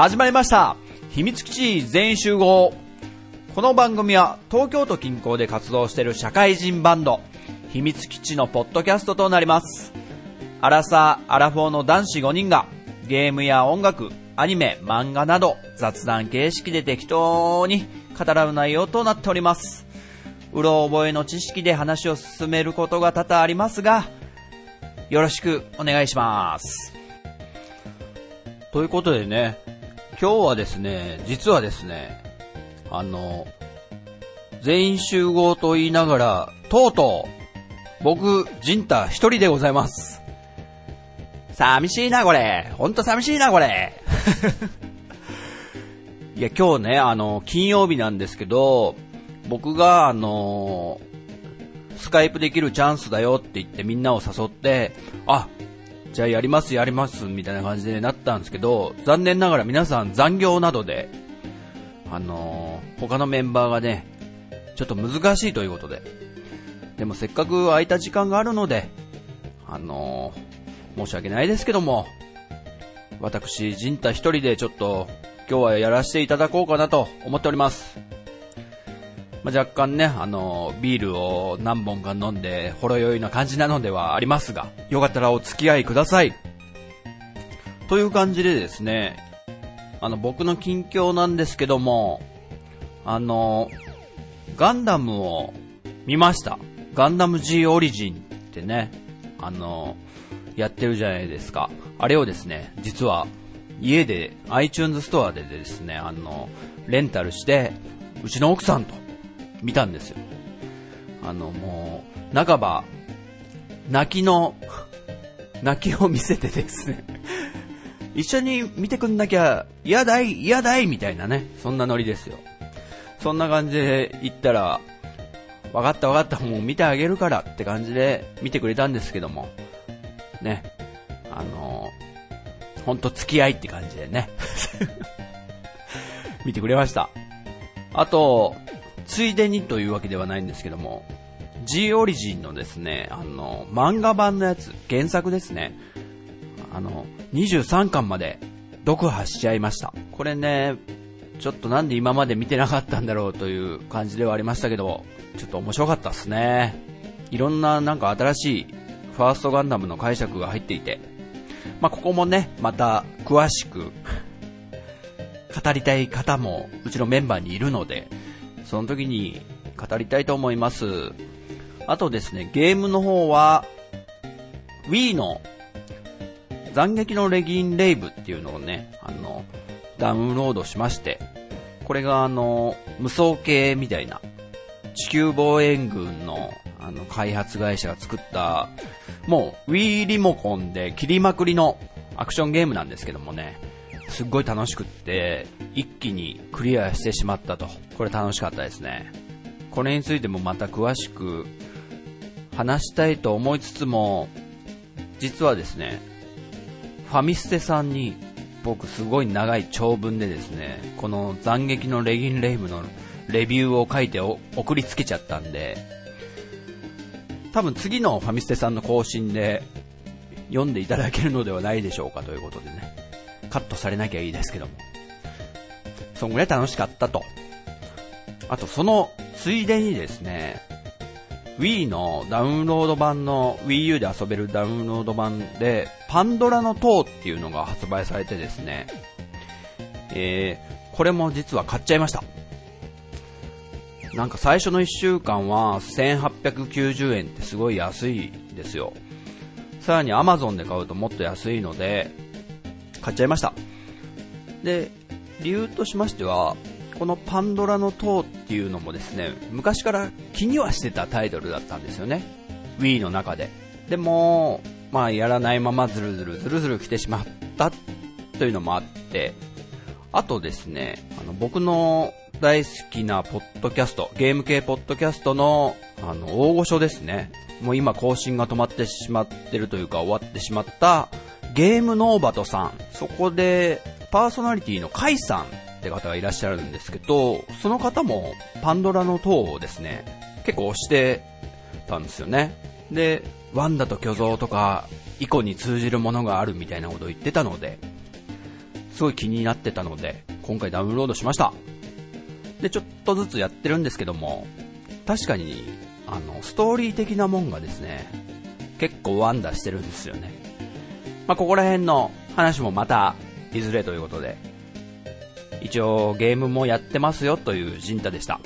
始まりました。秘密基地全員集合。この番組は東京都近郊で活動している社会人バンド秘密基地のポッドキャストとなります。アラサー・アラフォーの男子5人がゲームや音楽、アニメ、漫画など雑談形式で適当に語らう内容となっております。うろ覚えの知識で話を進めることが多々ありますがよろしくお願いします。ということでね、今日はですね、実はですね、あの、全員集合と言いながら、とうとう、僕、ジンタ一人でございます。寂しいな、これ。ほんと寂しいな、これ。いや、今日ね、あの、金曜日なんですけど、僕が、あの、スカイプできるチャンスだよって言ってみんなを誘って、あ、じゃあやりますやりますみたいな感じでなったんですけど、残念ながら皆さん残業などで、あのー他のメンバーがね、ちょっと難しいということで。でもせっかく空いた時間があるので、あのー申し訳ないですけども、私、ジンタ一人でちょっと今日はやらせていただこうかなと思っております。まあ、若干ね、あのビールを何本か飲んで、ほろ酔いな感じなのではありますが、よかったらお付き合いください。という感じでですね、あの、僕の近況なんですけども、あの、ガンダムを見ました。ガンダム G オリジンってね、あの、やってるじゃないですか。あれをですね、実は家で iTunes ストアでですね、あの、レンタルして、うちの奥さんと見たんですよ。あの、もう、半ば、泣きの、泣きを見せてですね、一緒に見てくんなきゃ、嫌だい、嫌だい、みたいなね、そんなノリですよ。そんな感じで言ったら、分かった分かった、もう見てあげるからって感じで見てくれたんですけども、ね、あのほんと付き合いって感じでね、見てくれました。あと、ついでにというわけではないんですけども、G オリジンのですね、あの、漫画版のやつ、原作ですね、あの、23巻まで読破しちゃいました。これね、ちょっとなんで今まで見てなかったんだろうという感じではありましたけど、ちょっと面白かったっすね。いろんななんか新しいファーストガンダムの解釈が入っていて、まあ、ここもね、また詳しく語りたい方もうちのメンバーにいるので、その時に語りたいと思います。あとですね、ゲームの方は、Wii の斬撃のレギンレイブっていうのをね、あの、ダウンロードしまして、これがあの、無双系みたいな、地球防衛軍のあの、開発会社が作った、もう Wii リモコンで切りまくりのアクションゲームなんですけどもね、すっごい楽しくって、一気にクリアしてしまったと。これ楽しかったですね。これについてもまた詳しく話したいと思いつつも、実はですね、ファミステさんに僕すごい長い長文でですね、この斬撃のレギンレイムのレビューを書いて送りつけちゃったんで、多分次のファミステさんの更新で読んでいただけるのではないでしょうかということでね、カットされなきゃいいですけども。そんぐらい楽しかったと。あとそのついでにですね、Wii のダウンロード版の Wii U で遊べるダウンロード版でパンドラの塔っていうのが発売されてですね、えー、これも実は買っちゃいました。なんか最初の1週間は1890円ってすごい安いですよ。さらに Amazon で買うともっと安いので、買っちゃいました。で、理由としましては、このパンドラの塔っていうのもですね、昔から気にはしてたタイトルだったんですよね。Wii の中で。でも、まあやらないままズルズルズルズル来てしまったというのもあって、あとですね、あの僕の大好きなポッドキャスト、ゲーム系ポッドキャストの、あの、大御所ですね。もう今更新が止まってしまってるというか終わってしまった、ゲームノーバトさん。そこで、パーソナリティのカイさんって方がいらっしゃるんですけど、その方もパンドラの塔をですね、結構押してたんですよね。で、ワンダと巨像とか、イコに通じるものがあるみたいなことを言ってたので、すごい気になってたので、今回ダウンロードしました。で、ちょっとずつやってるんですけども、確かに、あの、ストーリー的なもんがですね、結構ワンダしてるんですよね。まあ、ここら辺の話もまた、いずれということで、一応ゲームもやってますよという陣太でした。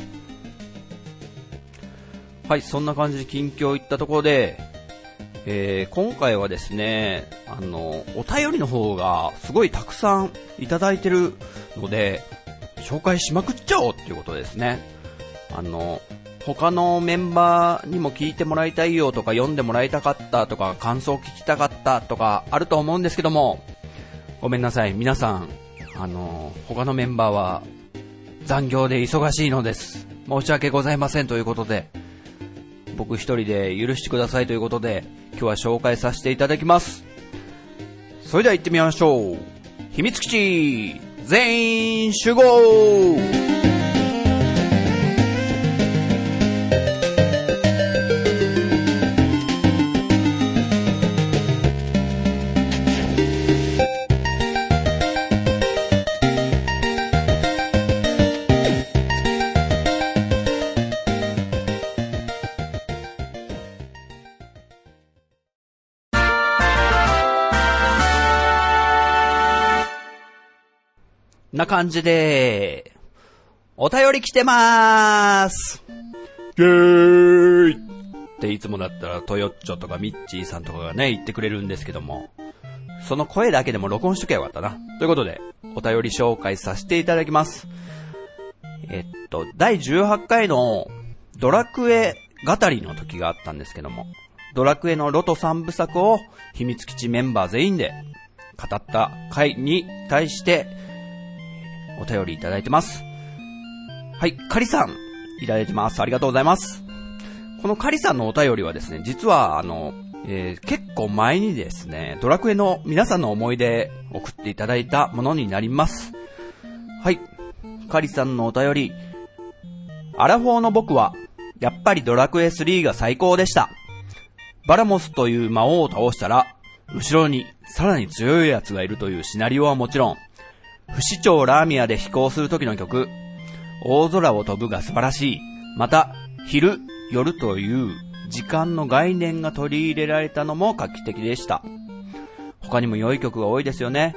はい、そんな感じで近況いったところで、えー、今回はですね、あの、お便りの方がすごいたくさんいただいてるので、紹介しまくっちゃおうっていうことですね。あの、他のメンバーにも聞いてもらいたいよとか読んでもらいたかったとか感想を聞きたかったとかあると思うんですけども、ごめんなさい。皆さん、あの、他のメンバーは残業で忙しいのです。申し訳ございませんということで、僕一人で許してくださいということで、今日は紹介させていただきます。それでは行ってみましょう。秘密基地全員集合な感じで、お便り来てまーすイェーイっていつもだったらトヨッチョとかミッチーさんとかがね、言ってくれるんですけども、その声だけでも録音しときゃよかったな。ということで、お便り紹介させていただきます。えっと、第18回のドラクエ語りの時があったんですけども、ドラクエのロト3部作を秘密基地メンバー全員で語った回に対して、お便りいただいてます。はい、カリさん、いただいてます。ありがとうございます。このカリさんのお便りはですね、実はあの、えー、結構前にですね、ドラクエの皆さんの思い出送っていただいたものになります。はい。カリさんのお便り。アラフォーの僕は、やっぱりドラクエ3が最高でした。バラモスという魔王を倒したら、後ろにさらに強い奴がいるというシナリオはもちろん、不死鳥ラーミアで飛行する時の曲、大空を飛ぶが素晴らしい。また、昼、夜という時間の概念が取り入れられたのも画期的でした。他にも良い曲が多いですよね。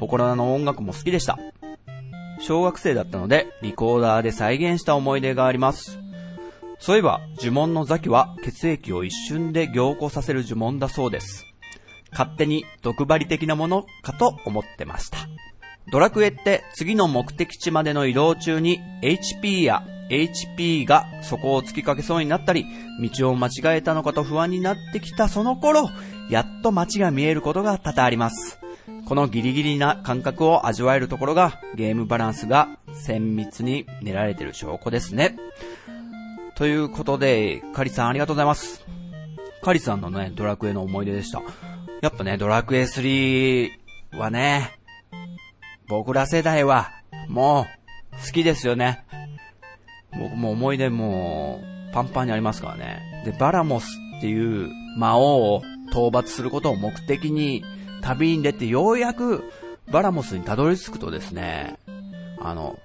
ホコラの音楽も好きでした。小学生だったので、リコーダーで再現した思い出があります。そういえば、呪文のザキは血液を一瞬で凝固させる呪文だそうです。勝手に毒針的なものかと思ってました。ドラクエって次の目的地までの移動中に HP や HP がそこを突きかけそうになったり、道を間違えたのかと不安になってきたその頃、やっと街が見えることが多々あります。このギリギリな感覚を味わえるところがゲームバランスが綿密に練られている証拠ですね。ということで、カリさんありがとうございます。カリさんのね、ドラクエの思い出でした。やっぱね、ドラクエ3はね、僕ら世代は、もう、好きですよね。僕も思い出もパンパンにありますからね。で、バラモスっていう魔王を討伐することを目的に旅に出てようやくバラモスにたどり着くとですね、あの、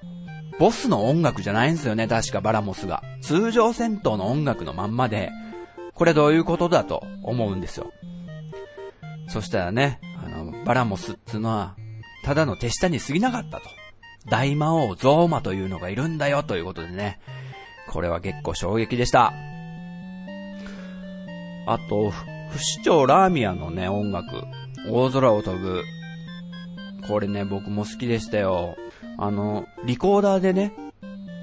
ボスの音楽じゃないんですよね、確かバラモスが。通常戦闘の音楽のまんまで、これどういうことだと思うんですよ。そしたらね、あの、バラモスっていうのは、ただの手下に過ぎなかったと。大魔王ゾーマというのがいるんだよということでね。これは結構衝撃でした。あと、不死鳥ラーミアのね、音楽。大空を飛ぶ。これね、僕も好きでしたよ。あの、リコーダーでね、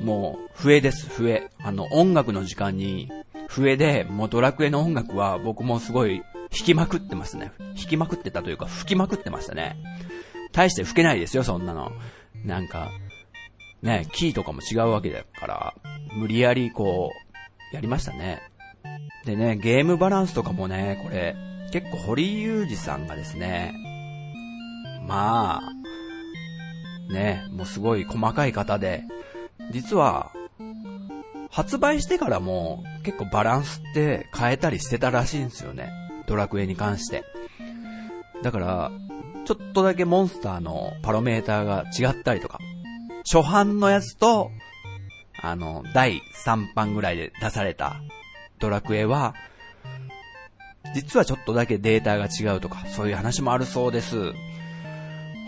もう、笛です、笛。あの、音楽の時間に、笛で、もうドラクエの音楽は僕もすごい弾きまくってますね。弾きまくってたというか、吹きまくってましたね。大して吹けないですよ、そんなの。なんか、ね、キーとかも違うわけだから、無理やりこう、やりましたね。でね、ゲームバランスとかもね、これ、結構堀裕二さんがですね、まあ、ね、もうすごい細かい方で、実は、発売してからも結構バランスって変えたりしてたらしいんですよね。ドラクエに関して。だから、ちょっとだけモンスターのパロメーターが違ったりとか、初版のやつと、あの、第3版ぐらいで出されたドラクエは、実はちょっとだけデータが違うとか、そういう話もあるそうです。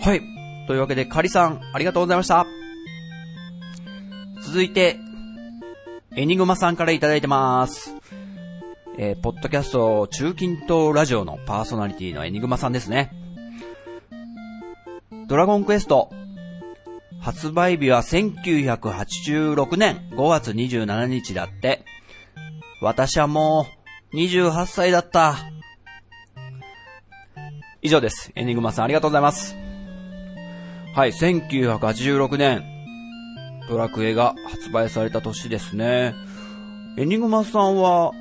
はい。というわけで、カリさん、ありがとうございました。続いて、エニグマさんからいただいてます。えー、ポッドキャスト中近東ラジオのパーソナリティのエニグマさんですね。ドラゴンクエスト、発売日は1986年5月27日だって。私はもう28歳だった。以上です。エニグマさんありがとうございます。はい、1986年、ドラクエが発売された年ですね。エニグマさんは、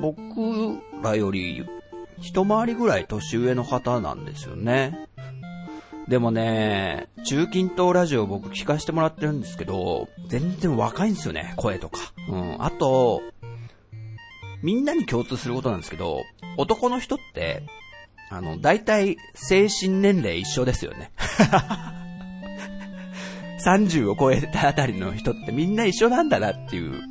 僕らより一回りぐらい年上の方なんですよね。でもね、中近東ラジオ僕聞かせてもらってるんですけど、全然若いんですよね、声とか。うん。あと、みんなに共通することなんですけど、男の人って、あの、大体、精神年齢一緒ですよね。30を超えたあたりの人ってみんな一緒なんだなっていう、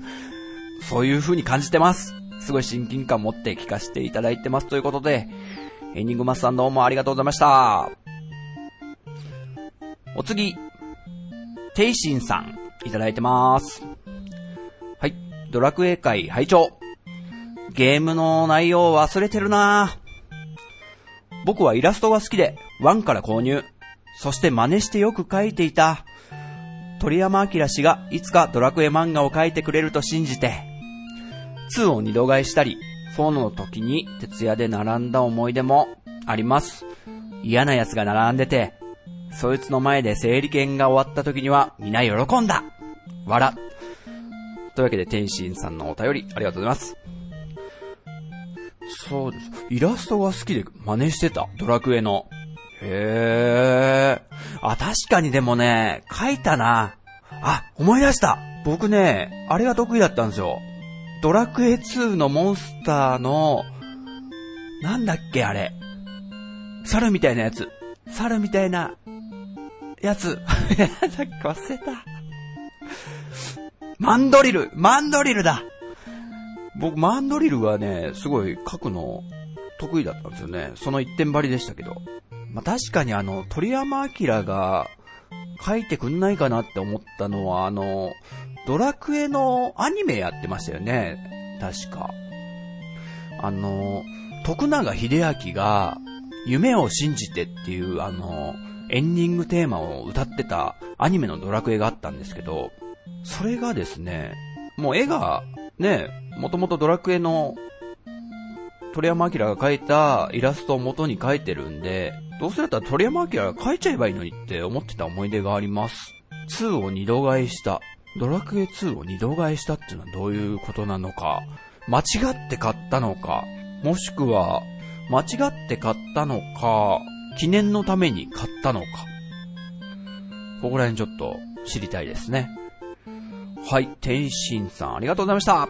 そういう風に感じてます。すごい親近感持って聞かせていただいてますということで、エンディングマスさんどうもありがとうございました。お次、テイシンさん、いただいてます。はい、ドラクエ会拝聴ゲームの内容忘れてるな僕はイラストが好きで、1から購入。そして真似してよく描いていた。鳥山明氏がいつかドラクエ漫画を描いてくれると信じて、2を二度買いしたり、4の時に徹夜で並んだ思い出もあります。嫌な奴が並んでて、そいつの前で整理券が終わった時には皆喜んだわら。というわけで天心さんのお便りありがとうございます。そうです。イラストが好きで真似してた。ドラクエの。へえ。あ、確かにでもね、書いたな。あ、思い出した。僕ね、あれが得意だったんですよ。ドラクエ2のモンスターの、なんだっけあれ。猿みたいなやつ。猿みたいな、やつ。さっき忘れた。マンドリルマンドリルだ僕、マンドリルはね、すごい書くの得意だったんですよね。その一点張りでしたけど。まあ、確かにあの、鳥山明が書いてくんないかなって思ったのは、あの、ドラクエのアニメやってましたよね。確か。あの、徳永秀明が、夢を信じてっていう、あの、エンディングテーマを歌ってたアニメのドラクエがあったんですけど、それがですね、もう絵が、ね、もともとドラクエの鳥山明が描いたイラストを元に描いてるんで、どうせだったら鳥山明が描いちゃえばいいのにって思ってた思い出があります。2を二度買いした。ドラクエ2を二度買いしたっていうのはどういうことなのか。間違って買ったのか。もしくは、間違って買ったのか、記念のために買ったのか。ここら辺ちょっと知りたいですね。はい、天心さんありがとうございました。は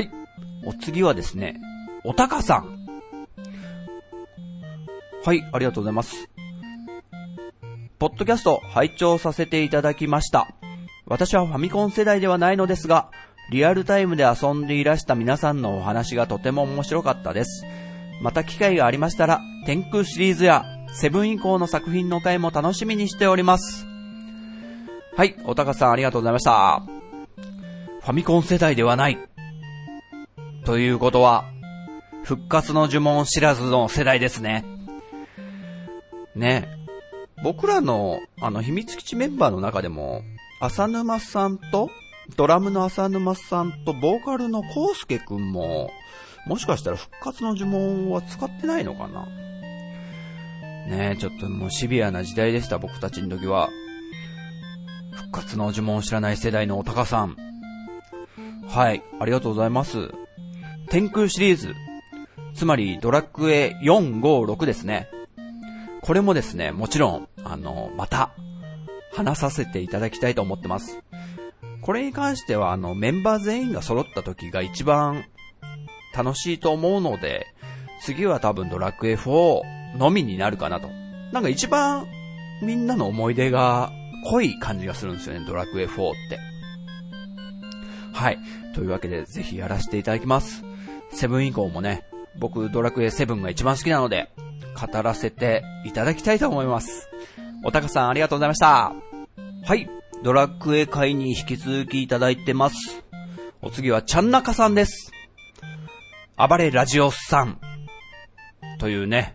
い、お次はですね、おたかさん。はい、ありがとうございます。ポッドキャスト拝聴させていただきました。私はファミコン世代ではないのですが、リアルタイムで遊んでいらした皆さんのお話がとても面白かったです。また機会がありましたら、天空シリーズやセブン以降の作品の回も楽しみにしております。はい、おたかさんありがとうございました。ファミコン世代ではない。ということは、復活の呪文知らずの世代ですね。ね。僕らの、あの、秘密基地メンバーの中でも、浅沼さんと、ドラムの浅沼さんと、ボーカルのコウスケくんも、もしかしたら復活の呪文は使ってないのかな？ねえ、ちょっともうシビアな時代でした、僕たちの時は。復活の呪文を知らない世代のおたかさん。はい、ありがとうございます。天空シリーズ。つまり、ドラクエ4、5、6ですね。これもですね、もちろん、あの、また、話させていただきたいと思ってます。これに関しては、あの、メンバー全員が揃った時が一番楽しいと思うので、次は多分ドラクエ4のみになるかなと。なんか一番みんなの思い出が濃い感じがするんですよね、ドラクエ4って。はい。というわけで、ぜひやらせていただきます。セブン以降もね、僕ドラクエ7が一番好きなので、語らせていただきたいと思います。おたかさんありがとうございました。はい。ドラクエ会に引き続きいただいてます。お次はちゃんなかさんです。暴れラジオさん。というね、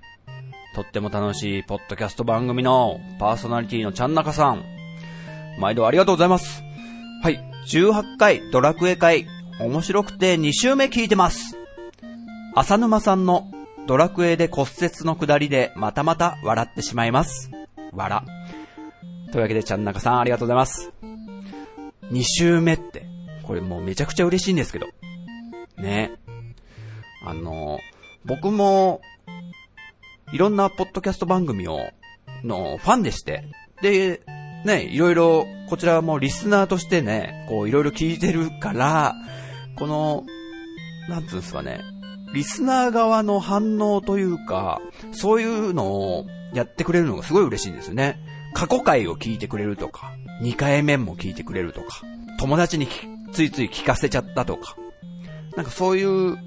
とっても楽しいポッドキャスト番組のパーソナリティのちゃんなかさん。毎度ありがとうございます。はい。18回ドラクエ会。面白くて2週目聞いてます。浅沼さんのドラクエで骨折の下りでまたまた笑ってしまいます。笑。というわけでちゃんなかさんありがとうございます。2週目って、これもうめちゃくちゃ嬉しいんですけど。ね。あの、僕も、いろんなポッドキャスト番組を、のファンでして、で、ね、いろいろ、こちらもリスナーとしてね、こういろいろ聞いてるから、この、なんつうんですかね、リスナー側の反応というか、そういうのをやってくれるのがすごい嬉しいんですよね。過去回を聞いてくれるとか、2回目も聞いてくれるとか、友達についつい聞かせちゃったとか、なんかそういう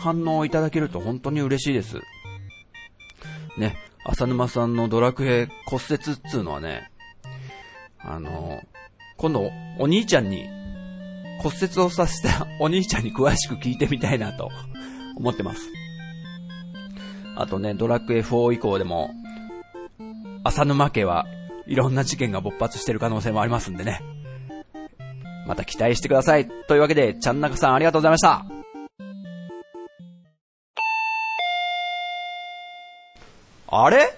反応をいただけると本当に嬉しいです。ね、浅沼さんのドラクエ骨折っつうのはね、あの、今度お兄ちゃんに骨折をさせたお兄ちゃんに詳しく聞いてみたいなと 思ってます。あとね、ドラクエ4以降でも、浅沼家はいろんな事件が勃発してる可能性もありますんでね。また期待してください。というわけで、ちゃんなかさんありがとうございました。あれ？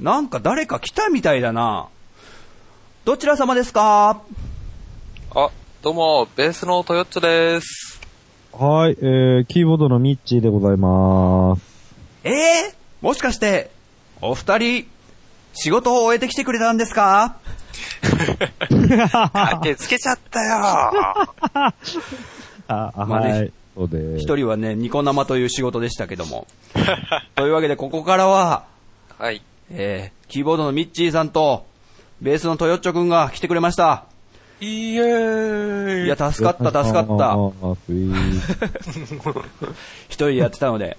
なんか誰か来たみたいだな。どちら様ですか？あ、どうも、ベースのトヨッチョです。はい、えー、キーボードのミッチーでございます。ええもしかして、お二人、仕事を終えてきてくれたんですか？あ、手つけちゃったよ。あ、まあねはい。そうです。一人はね、ニコ生という仕事でしたけども。というわけで、ここからは、はい。えー、キーボードのミッチーさんと、ベースのトヨッチョくんが来てくれました。イエーイ。いや、助かった、助かった。一人でやってたので。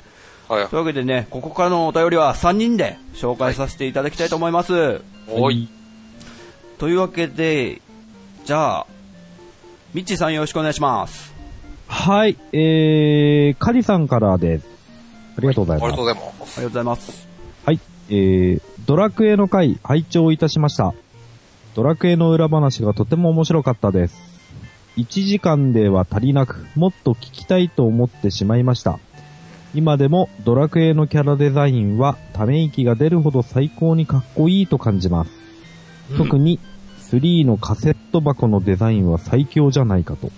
はいというわけでね、ここからのお便りは3人で紹介させていただきたいと思います。おい。というわけで、じゃあ、ミッチーさんよろしくお願いします。はい、えー、カリさんからです。ありがとうございますありがとう。ございます。ありがとうございます。はい、えー、ドラクエの回、拝聴いたしました。ドラクエの裏話がとても面白かったです。1時間では足りなく、もっと聞きたいと思ってしまいました。今でもドラクエのキャラデザインはため息が出るほど最高にかっこいいと感じます。特に3のカセット箱のデザインは最強じゃないかと。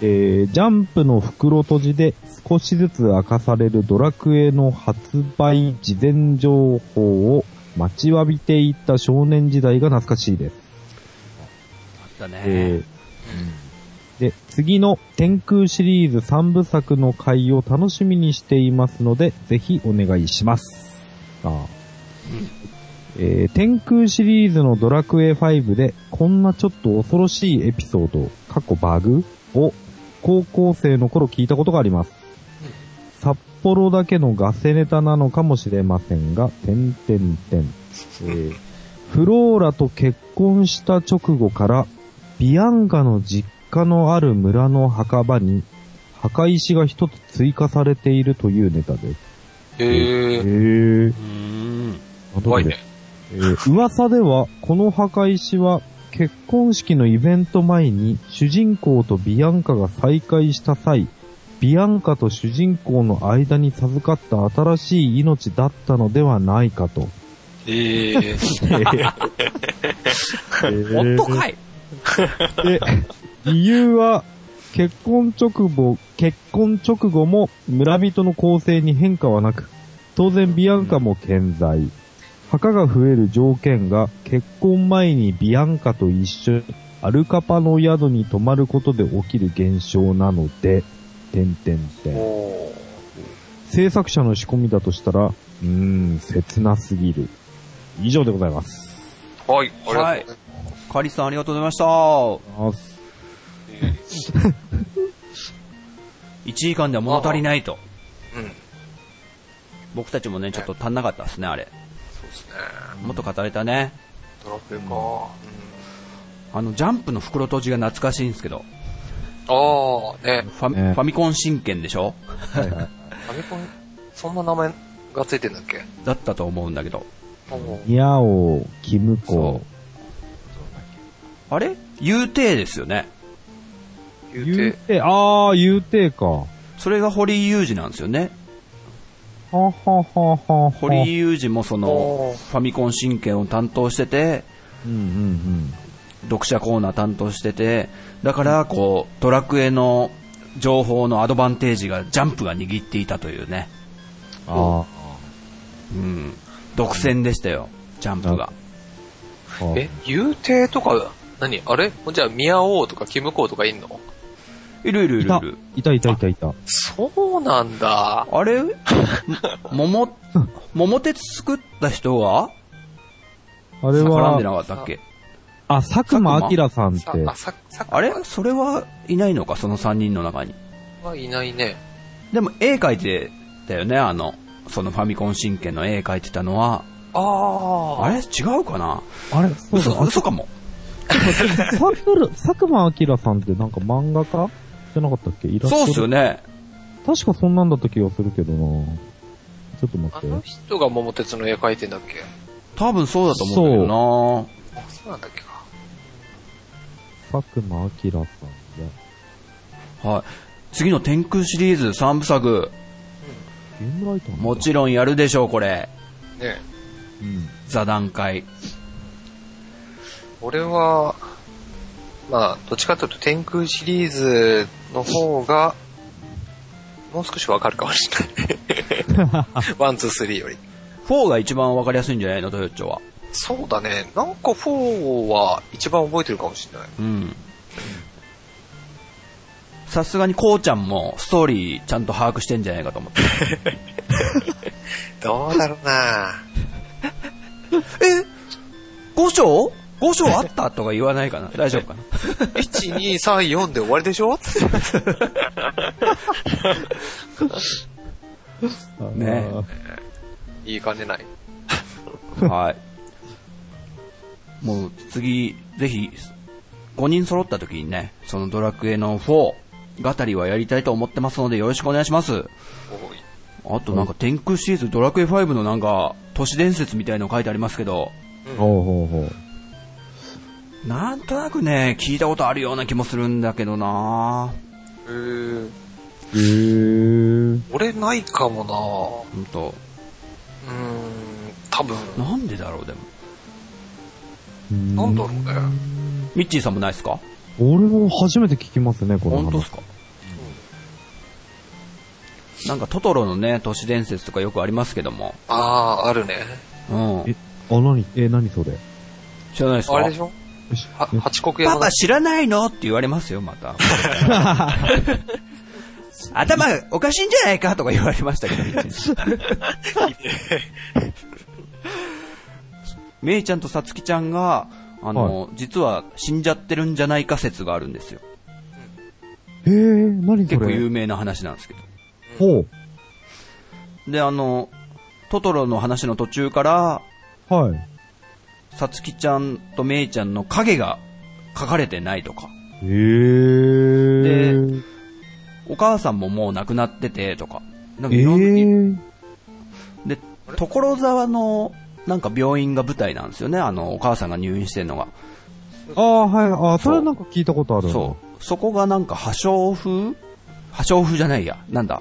えージャンプの袋閉じで少しずつ明かされるドラクエの発売事前情報を待ちわびていた少年時代が懐かしいです。だね。えーで、次の天空シリーズ3部作の回を楽しみにしていますので、ぜひお願いします。あーえー天空シリーズのドラクエ5で、こんなちょっと恐ろしいエピソード、過去バグを高校生の頃聞いたことがあります。札幌だけのガセネタなのかもしれませんが、点点点。えーフローラと結婚した直後から、ビアンカの実家のある村の墓場に、墓石が一つ追加されているというネタです。えへー。ー。うーん。あ怖いね。えー噂では、この墓石は、結婚式のイベント前に、主人公とビアンカが再会した際、ビアンカと主人公の間に授かった新しい命だったのではないかと。えー。本当かいで、理由は、結婚直後、結婚直後も村人の構成に変化はなく、当然ビアンカも健在。墓が増える条件が結婚前にビアンカと一緒にアルカパの宿に泊まることで起きる現象なので、点点点。お制作者の仕込みだとしたら、うーん、切なすぎる。以上でございます。はい、ありがとうございます。カリスさんありがとうございました。あ1時間では物足りないと。うん。僕たちもね、ちょっと足んなかったですね、あれ。ですね。もっと語れたね。ドラクエか。うん。あの、ジャンプの袋閉じが懐かしいんですけど、ああ、ね。ファ,、ねファミコン神剣でしょ？はいはい。ファミコン、そんな名前がついてんだっけ？だったと思うんだけど。ニャオ、キムそコう。あれ？言うてですよね。言うて、言うて、ああ、言うてか。はそれが堀井雄二なんですよね。堀井雄二もそのファミコン神剣を担当してて、うんうん読者コーナー担当してて、だから、こう、ドラクエの情報のアドバンテージがジャンプが握っていたというね。うん。あうん。独占でしたよ、ジャンプが。あ。え、言うてとか、何？あれ？じゃあ、ミヤオウとかキムコウとかいんの？いるいるいるいる。、いたいたいたいた。そうなんだ。あれ？桃、桃鉄作った人が？あれ絡んでなは、かったっけ？あ、佐久間明さんってさ、、あ、あれ？それはいないのか？その3人の中に。はいないね。でも絵描いてたよね、あの、そのファミコン神剣の絵描いてたのは。ああ。あれ？違うかな？あれ？そう嘘、だ、嘘かも。佐久佐久間明さんってなんか漫画家？じゃなかったっけ？イラストそうっすよね。確かそんなんだった気がするけどなちょっと待あって。の人が桃鉄の絵描いてんだっけ？多分そうだと思うんだけどなあ、そうなんだっけか。佐久間明さんが、はい。次の天空シリーズ3部作、ゲームライターもちろんやるでしょう、これ。ねうん。座談会。俺は、まあ、どっちかというと天空シリーズの方が、もう少しわかるかもしれない。one, two, three より。4が一番わかりやすいんじゃないの、トヨッチョは。そうだね。なんか4は一番覚えてるかもしれない。うん。さすがにこうちゃんもストーリーちゃんと把握してんじゃないかと思って。どうだろうな え ?5 章？?5 章あったとか言わないかな？大丈夫かな？1、2、3、4で終わりでしょ？ねあー言いかねない？はい。もう次、ぜひ、5人揃った時にね、そのドラクエの4、語りはやりたいと思ってますのでよろしくお願いします。おいあとなんか天空シリーズドラクエ5のなんか都市伝説みたいの書いてありますけど、ほうほうほう。なんとなくね、聞いたことあるような気もするんだけどなえー、へー。俺ないかもなほんと。うーん、多分、なんでだろう、でも。なんだろうね。ミッチーさんもないですか？俺も初めて聞きますね、この話。本当ですか、なんかトトロのね、都市伝説とかよくありますけども。ああ、あるね。うん。え、あ、なに、え、なにそれ？知らないですか？あれでしょ？八国山のパパ知らないの？って言われますよ、また。頭おかしいんじゃないかとか言われましたけど、めい ちゃんとさつきちゃんが、あの、実は死んじゃってるんじゃないか説があるんですよ。へー、なにそ結構れ。有名な話なんですけど。ほで、あの、トトロの話の途中から、う。はい。さつきちゃんとめいちゃんの影が書かれてないとか、へー。でお母さんももう亡くなっててとか、なんかえいろんー。で、所沢のなんか病院が舞台なんですよね、あの、お母さんが入院してるのが。ああ、はい、ああ、それなんか聞いたことあるなそう。そこがなんか破傷風？破傷風じゃないや。なんだ？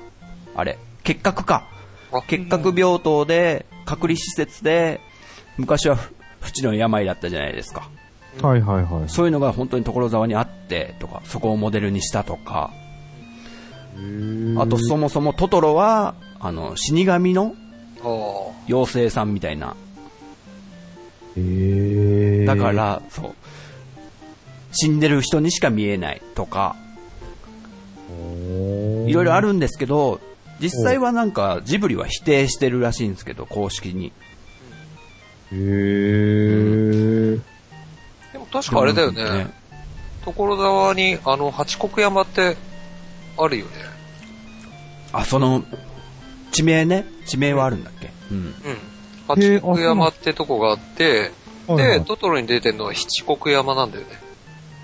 あれ。結核か。あ結核病棟で、隔離施設で、昔はふ不治の病だったじゃないですか。はいはいはい。そういうのが本当に所沢にあってとか、そこをモデルにしたとか、あとそもそもトトロは、あの、死神の。妖精さんみたいな。だか、ら、そう。死んでる人にしか見えないとか、いろいろあるんですけど、実際はなんかジブリは否定してるらしいんですけど、公式に。へー。でも確かあれだよね。所沢に、あの、八国山って、あるよね。あ、その、地名ね。地名はあるんだっけ？うん。うん。八国山ってとこがあって、で、トトロに出てるのは七国山なんだよね。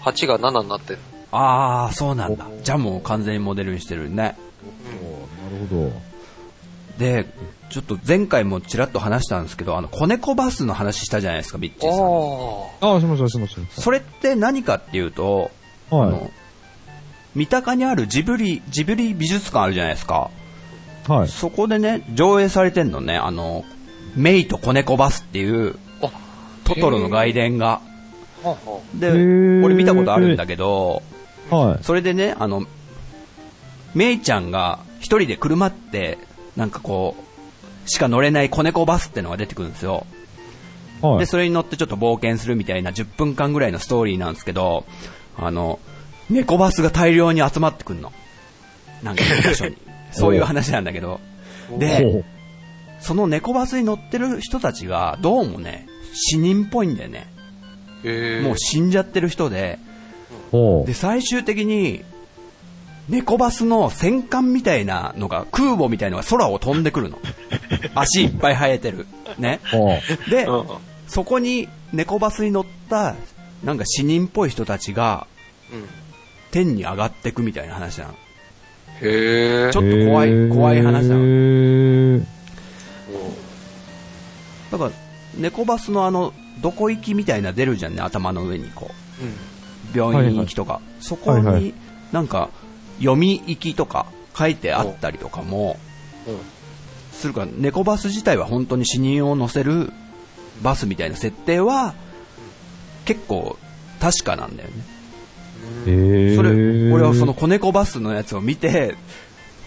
8が7になってる。あー、そうなんだ。じゃあもう完全にモデルにしてるね。なるほど。で、ちょっと前回もちらっと話したんですけど、あの、子猫バスの話したじゃないですか、ビッチーさん。あああ、しました、しました。それって何かっていうと、あはの、三鷹にあるジブリ、ジブリ美術館あるじゃないですか。い。はい。そこでね、上映されてんのね、あの、メイと子猫バスっていう、あ。トトロの外伝が。で俺見たことあるんだけど、はい。それでね、あの、メイちゃんが一人で車って、なんかこう、しか乗れない子猫バスってのが出てくるんですよ。で、はい。それに乗ってちょっと冒険するみたいな10分間ぐらいのストーリーなんですけど、あの、猫バスが大量に集まってくるの。なんか一箇所に。そういう話なんだけど。で、その猫バスに乗ってる人たちが、どうもね、死人っぽいんだよね。へえ。もう死んじゃってる人で、で、最終的に、猫バスの戦艦みたいなのが、空母みたいのが空を飛んでくるの。足いっぱい生えてる。ね。ほで、うん。そこに猫バスに乗った、なんか死人っぽい人たちが、うん。天に上がってくみたいな話なの。へえ。ちょっと怖い怖い話なのだから、猫バスのあの、どこ行きみたいな出るじゃんね、頭の上にこうん。う。病院行きとか。そこはいはに、なんか、読み行きとか書いてあったりとかも、うん。するから、猫バス自体は本当に死人を乗せるバスみたいな設定は、結構、確かなんだよね。それ、俺はその子猫バスのやつを見て、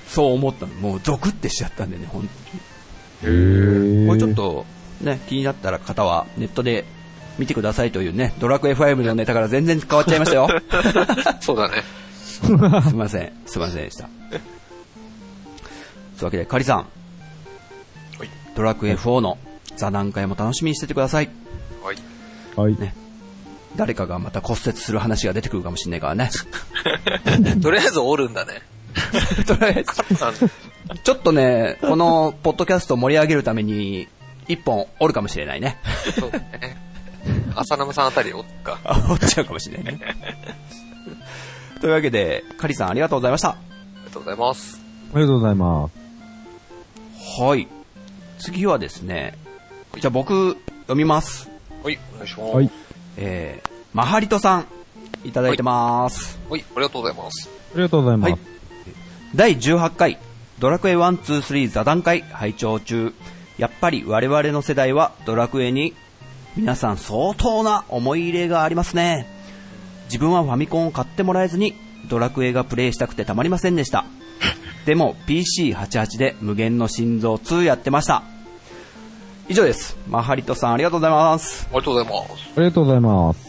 そう思ったの。もうゾクってしちゃったんでね、本当に。これちょっと、ね、気になったら方はネットで見てくださいというね、ドラクエ5のネタから全然変わっちゃいましたよ。そうだね。すいません。すいませんでした。というわけで、カリさん。はいドラクエ4の座談会も楽しみにしててください。はい。はい。ね誰かがまた骨折する話が出てくるかもしれないからね。とりあえずおるんだね。とりあえずちょっとね、このポッドキャストを盛り上げるために、一本折るかもしれないね。そうだね。浅沼さんあたりおっか。あ折っちゃうかもしれないね。というわけで、カリさんありがとうございました。ありがとうございます。ありがとうございます。はい。次はですね、じゃあ僕、読みます。はい、お願いします。はい。えー、マハリトさん、いただいてます。はい、ありがとうございます。ありがとうございます。はい第18回、ドラクエ1、2、3座談会拝聴中。やっぱり我々の世代はドラクエに皆さん相当な思い入れがありますね。自分はファミコンを買ってもらえずにドラクエがプレイしたくてたまりませんでした。でも PC88 で無限の心臓2やってました。以上です。マハリトさんありがとうございます。ありがとうございます。ありがとうございます。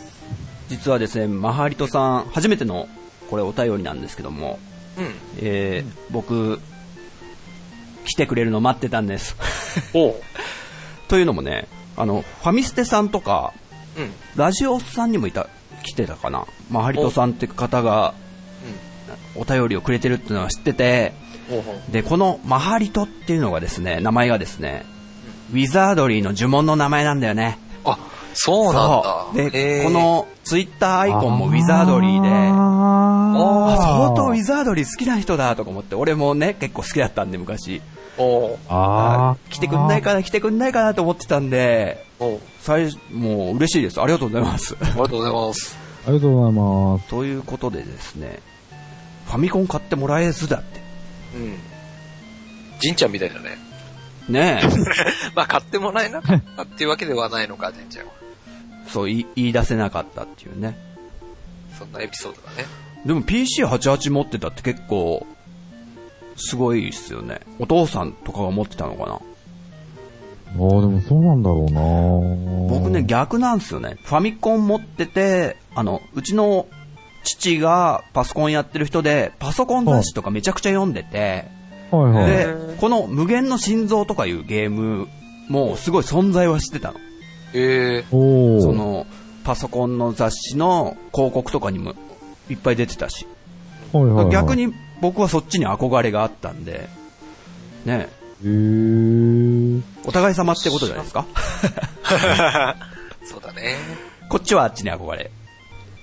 実はですね、マハリトさん初めてのこれお便りなんですけども、うん。えー僕、来てくれるの待ってたんです。というのもね、あの、ファミステさんとか、うん。ラジオさんにもいた、来てたかな。マハリトさんって方が、お便りをくれてるっていうのは知ってて、で、このマハリトっていうのがですね、名前がですね、ウィザードリーの呪文の名前なんだよね。あ、そうなんだ。で、こ、のツイッターアイコンもウィザードリーで、ああ、相当ウィーザードリー好きな人だとか思って、俺もね、結構好きだったんで、昔。おうあー来てくんないかな、来てくんないかなと思ってたんで、最初、もう嬉しいです。ありがとうございます。ありがとうございます。ありがとうございます。ということでですね、ファミコン買ってもらえずだって。うん。じんちゃんみたいだね。ね まあ、買ってもらえなかったっていうわけではないのか、じんちゃんは。え、そう言い言い出せなかったっていうね。そんなエピソードだね。でも PC88 持ってたって結構、すごいっすよね。お父さんとかが持ってたのかな。ああ、でもそうなんだろうな僕ね、逆なんですよね。ファミコン持ってて、あの、うちの父がパソコンやってる人で、パソコン雑誌とかめちゃくちゃ読んでて、はいはい。で、この無限の心臓とかいうゲームもすごい存在はしてたの。えおー。その、パソコンの雑誌の広告とかにもいっぱい出てたし。はいはいはい、逆。に僕はそっちに憧れがあったんで、ね、へー。お互い様ってことじゃないですか？ー、そうだね。こっちはあっちに憧れ、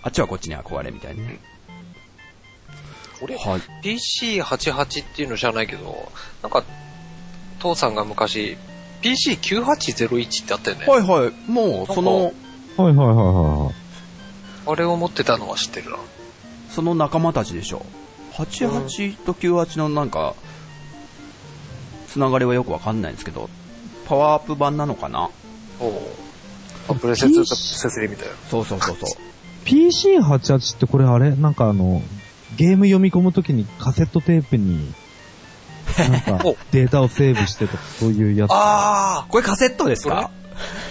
あっちはこっちに憧れみたいなね。俺、はい。PC88 っていうの知らないけど、なんか、父さんが昔、PC9801 ってあったよね。はいはい。もう、その、はいはいはいはいはい。あれを持ってたのは知ってるな。その仲間たちでしょ。88と98のなんか、つながりはよくわかんないんですけど、パワーアップ版なのかな？おう。あ、プレセ2とプレセ3みたいな。そうそうそうそう。PC88 ってこれあれ？なんかあの、ゲーム読み込むときにカセットテープに、なんか おデータをセーブしてとかそういうやつ。あこれカセットですか？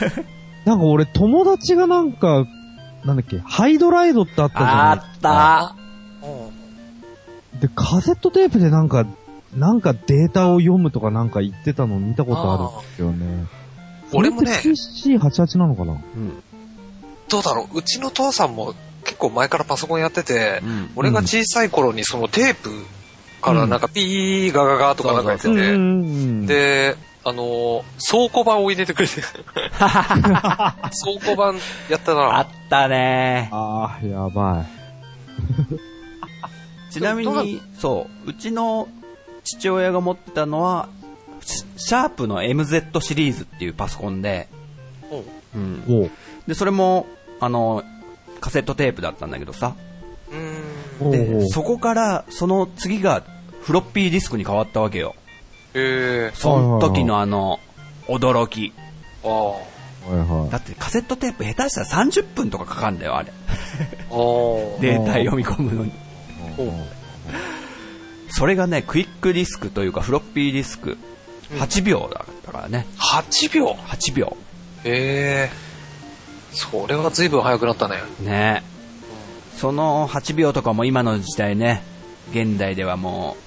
なんか俺友達がなんか、なんだっけ、ハイドライドってあったじゃないあったあうんで、カセットテープでなんか、なんかデータを読むとかなんか言ってたの見たことあるんですよね。俺もね。それって PC88 なのかな？うん。どうだろう？うちの父さんも結構前からパソコンやってて、うん。俺が小さい頃にそのテープからなんかピーガガガとかなんかやってて、ん。で、あのー倉庫版を入れてくれて、倉庫版やったあな。ったね。あー、やばちなみに、そう、うちの父親が持ってたのは、シシャープの MZ シリーズっていうパソコンで、うん。で、それも、あの、カセットテープだったんだけどさ。で、うそこから、その次がフロッピーディスクに変わったわけよ。えー、その時のあの、驚き。あはいはい。だってカセットテープ下手したら30分とかかかんだよ、あれ。あ。ああ。データ読み込むのに。それがね、クイックディスクというかフロッピーディスク、8秒だったからね。8秒？8秒。ええそれは随分早くなったね。ねその8秒とかも今の時代ね、現代ではも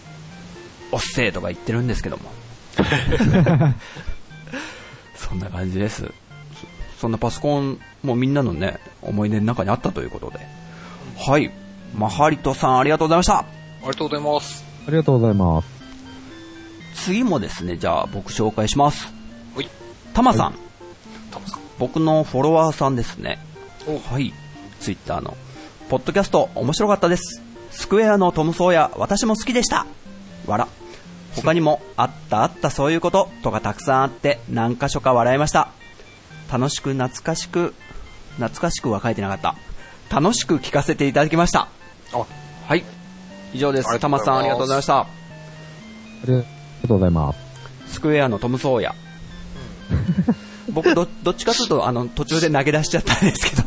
う、おっせーとか言ってるんですけども。そんな感じです。そそんなパソコンもみんなのね、思い出の中にあったということで。はい。マハリトさんありがとうございました。ありがとうございます。ありがとうございます。次もですね、じゃあ僕紹介します。ほい。タマさん。さん。僕のフォロワーさんですね。おはい。ツイッターの。ポッドキャスト面白かったです。スクエアのトムソーヤ、私も好きでした。わら。他にも、あったあったそういうこととかたくさんあって、何箇所か笑いました。楽しく懐かしく、懐かしくは書いてなかった。楽しく聞かせていただきました。あ、はい。以上です。ありタがとうございますマさんありがとうございました。ありがとうございます。スクエアのトム・ソーヤ。僕ど、どっちかというと、あの、途中で投げ出しちゃったんですけど。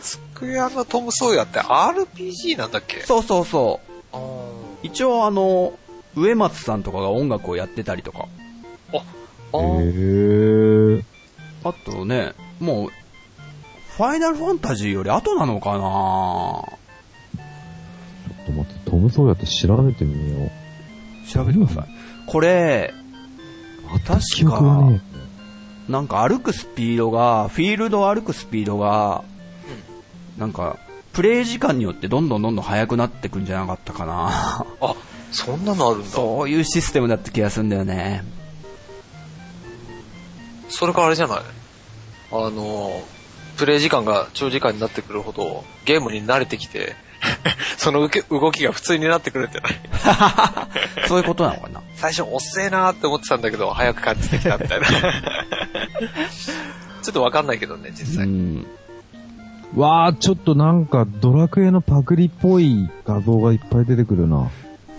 スクエアのトム・ソーヤって RPG なんだっけ？そうそうそう。あ一応あの、植松さんとかが音楽をやってたりとか。あ。あへーー。あとね、もう、ファイナルファンタジーより後なのかな？ちょっと待って、トム・ソーヤって調べてみよう。調べてください。これ、あ確かなんか歩くスピードが、フィールドを歩くスピードが、なんか、プレイ時間によってどんどんどんどん速くなってくんじゃなかったかな。あ、そんなのあるんだ。そういうシステムだった気がするんだよね。それからあれじゃない？あの、プレイ時間が長時間になってくるほど、ゲームに慣れてきて、その受け動きが普通になってくるんじゃないそういうことなのかな。最初遅えなーって思ってたんだけど、早く感じてきたみたいな。ちょっとわかんないけどね、実う際。ん。わー、ちょっとなんかドラクエのパクリっぽい画像がいっぱい出てくるな。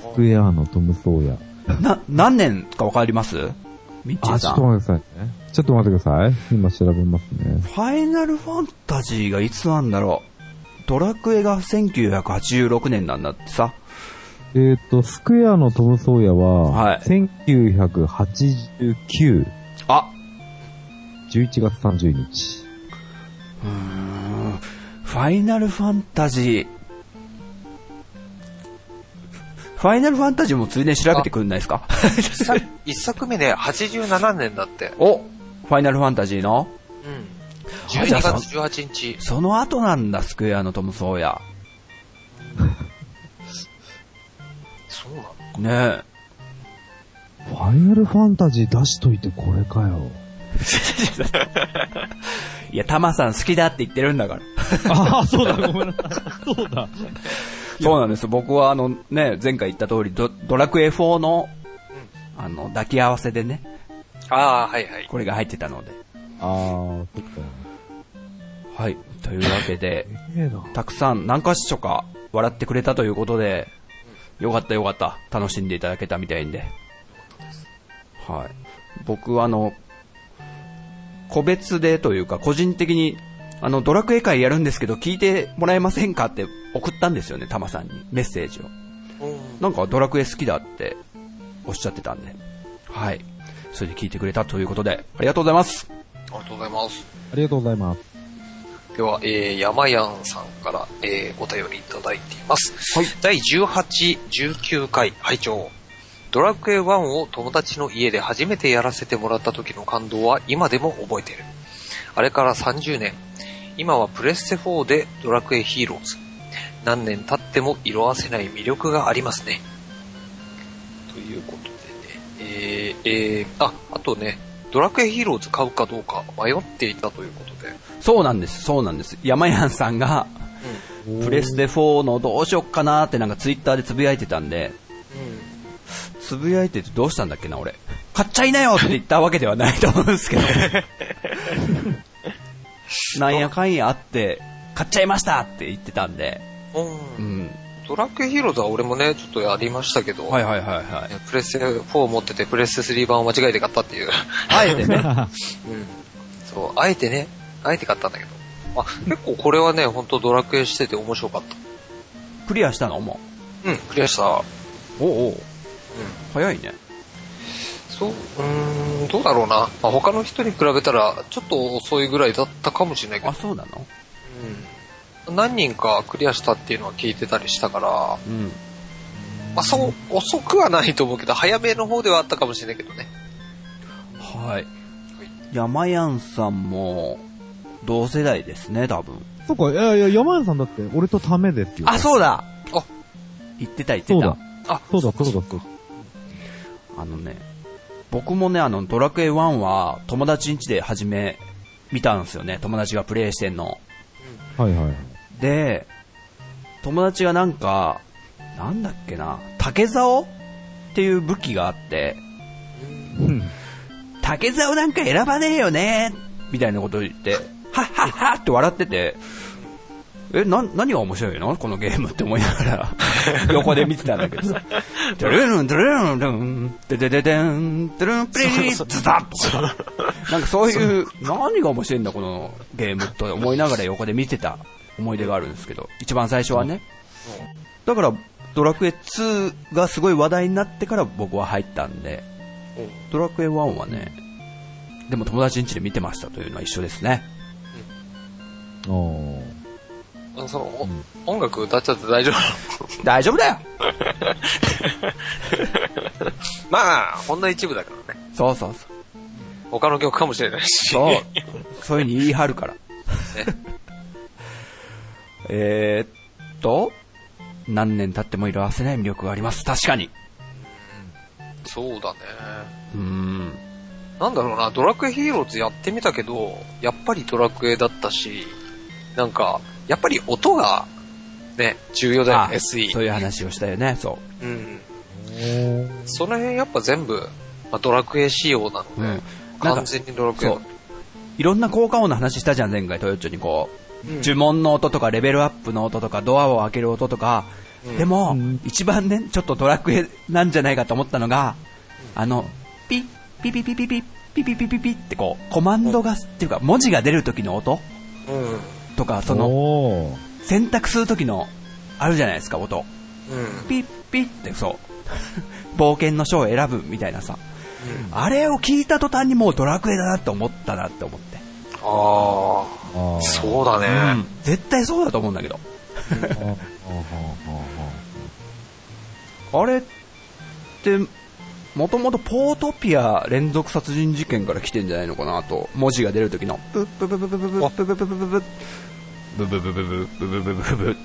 スクエアのトム・ソーヤ。な、何年かわかります？ミッチーあ、ちょさん。っと待ってくださいね。ちょっと待ってください。今調べますね。ファイナルファンタジーがいつなんだろう。ドラクエが1986年なんだってさ。えーと、スクエアのトム・ソーヤは、はい1989、あ11月30日。うーん。ファイナルファンタジー。ファイナルファンタジーもついでに調べてくんないですか？一作一作目ね、87年だって。おファイナルファンタジーの？うん。あじゃ12あ月18日。その後なんだ、スクエアのトム・ソーヤ。そうなの？ねファイナルファンタジー出しといてこれかよ。え。いや、タマさん好きだって言ってるんだから。ああ、そうだ、ごめんなさい。そうだ。そうなんです。僕はあのね、前回言った通りド、ドラクエ4の、あの、抱き合わせでね、ああ、はいはい。これが入ってたので。ああ、そっか。はい。というわけで。たくさん何か所か笑ってくれたということで、よかったよかった。楽しんでいただけたみたいんで。はい。僕はあの、個別でというか個人的に、あの、ドラクエ会やるんですけど聞いてもらえませんかって送ったんですよね、タマさんに。メッセージを。うん。なんかドラクエ好きだっておっしゃってたんで。はい。それで聞いてくれたということで、ありがとうございます。ありがとうございます。ありがとうございます。では、えー、山やんさんから、えー、お便りいただいています。はい。第18、19回拝聴ドラクエ1を友達の家で初めてやらせてもらった時の感動は今でも覚えている。あれから30年。今はプレステ4でドラクエヒーローズ。何年経っても色あせない魅力がありますね。ということでね。えー、えー、あ、あとね、ドラクエヒーローズ買うかどうか迷っていたということで。そうなんです、そうなんです。山やんさんが、プレステ4のどうしよっかなーってなんかツイッターでつぶやいてたんで、うん。つぶやいててどうしたんだっけな、俺。買っちゃいなよって言ったわけではないと思うんですけど。なんやかんやあって、買っちゃいましたって言ってたんで、うん。ううん。ん。ドラクエヒーローズは俺もね、ちょっとやりましたけど、はいはいはいはい。プレステ4持っててプレステ3版を間違えて買ったっていう。あえてね、うん。そう、あえてね、あえて買ったんだけど。あ、結構これはね、本当ドラクエしてて面白かっクリアしたのもた。うん、クリアした。うん。う。おうおう早いね。そう、うーん、どうだろうな。まあ、他の人に比べたら、ちょっと遅いぐらいだったかもしれないけどあ、、そうなの？うん。何人かクリアしたっていうのは聞いてたりしたから、うん。まあ、そう、遅くはないと思うけど、早めの方ではあったかもしれないけどね。はい。山やんさんも、同世代ですね、多分。そっか、いやいや、山谷さんだって俺とためですよ。あ、そうだあ言ってた言ってそうだた。。あ、そうだ、そうだ、そうだ。あのね、僕もね、あの、ドラクエ1は友達ん家で初め見たんですよね。友達がプレイしてんの。はいはい。で、友達がなんか、なんだっけな、竹竿？っていう武器があって、うん。竹竿なんか選ばねえよねみたいなことを言って、はっはっはって笑ってて、え、な、何が面白いの？このゲームって思いながら、横で見てたんだけどさ。ドゥルルン、ドゥルルン、ドゥン、ドゥデデデン、ドゥルン、プリー、ズザッとかさ。なんかそういう、何が面白いんだこのゲームと思いながら横で見てた思い出があるんですけど、一番最初はね。だから、ドラクエ2がすごい話題になってから僕は入ったんで、ドラクエ1はね、でも友達ん家で見てましたというのは一緒ですね。うん。その、お音楽歌っちゃって大丈夫大丈夫だよ まあ、ほんの一部だからね。そうそうそう。他の曲かもしれないし。そう。そういうふうに言い張るから。えーっと、何年経っても色あせない魅力があります。確かに。そうだね。うーん。なんだろうな、ドラクエヒーローズやってみたけど、やっぱりドラクエだったし、なんか、やっぱり音が、ね、重要だよあね、SE。そういう話をしたよね、そうん。おーその辺やっぱ全部、まあ、ドラクエ仕様なのう。うで、ん。完、全にドラクエだそう。いろんな効果音の話したじゃん、前回、トヨッチョにこう。うん呪文の音とか、レベルアップの音とか、ドアを開ける音とか、うんでも、うん一番ね、ちょっとドラクエなんじゃないかと思ったのが、あの、ピッ、ピピピピピ、ピピピピピってこう、コマンドが、っていうか、文字が出る時の音うん。とか、その、おー選択する時の、あるじゃないですか、音。うん。ピッ、ピッってそう。冒険の書を選ぶみたいなさ。あれを聞いた途端にもうドラクエだなって思ったなって思って。ああそうだね。絶対そうだと思うんだけど。あれって、もともとポートピア連続殺人事件から来てんじゃないのかなと、文字が出る時の、ブッブブブブブブブブブブブブブブブブブブブブブブ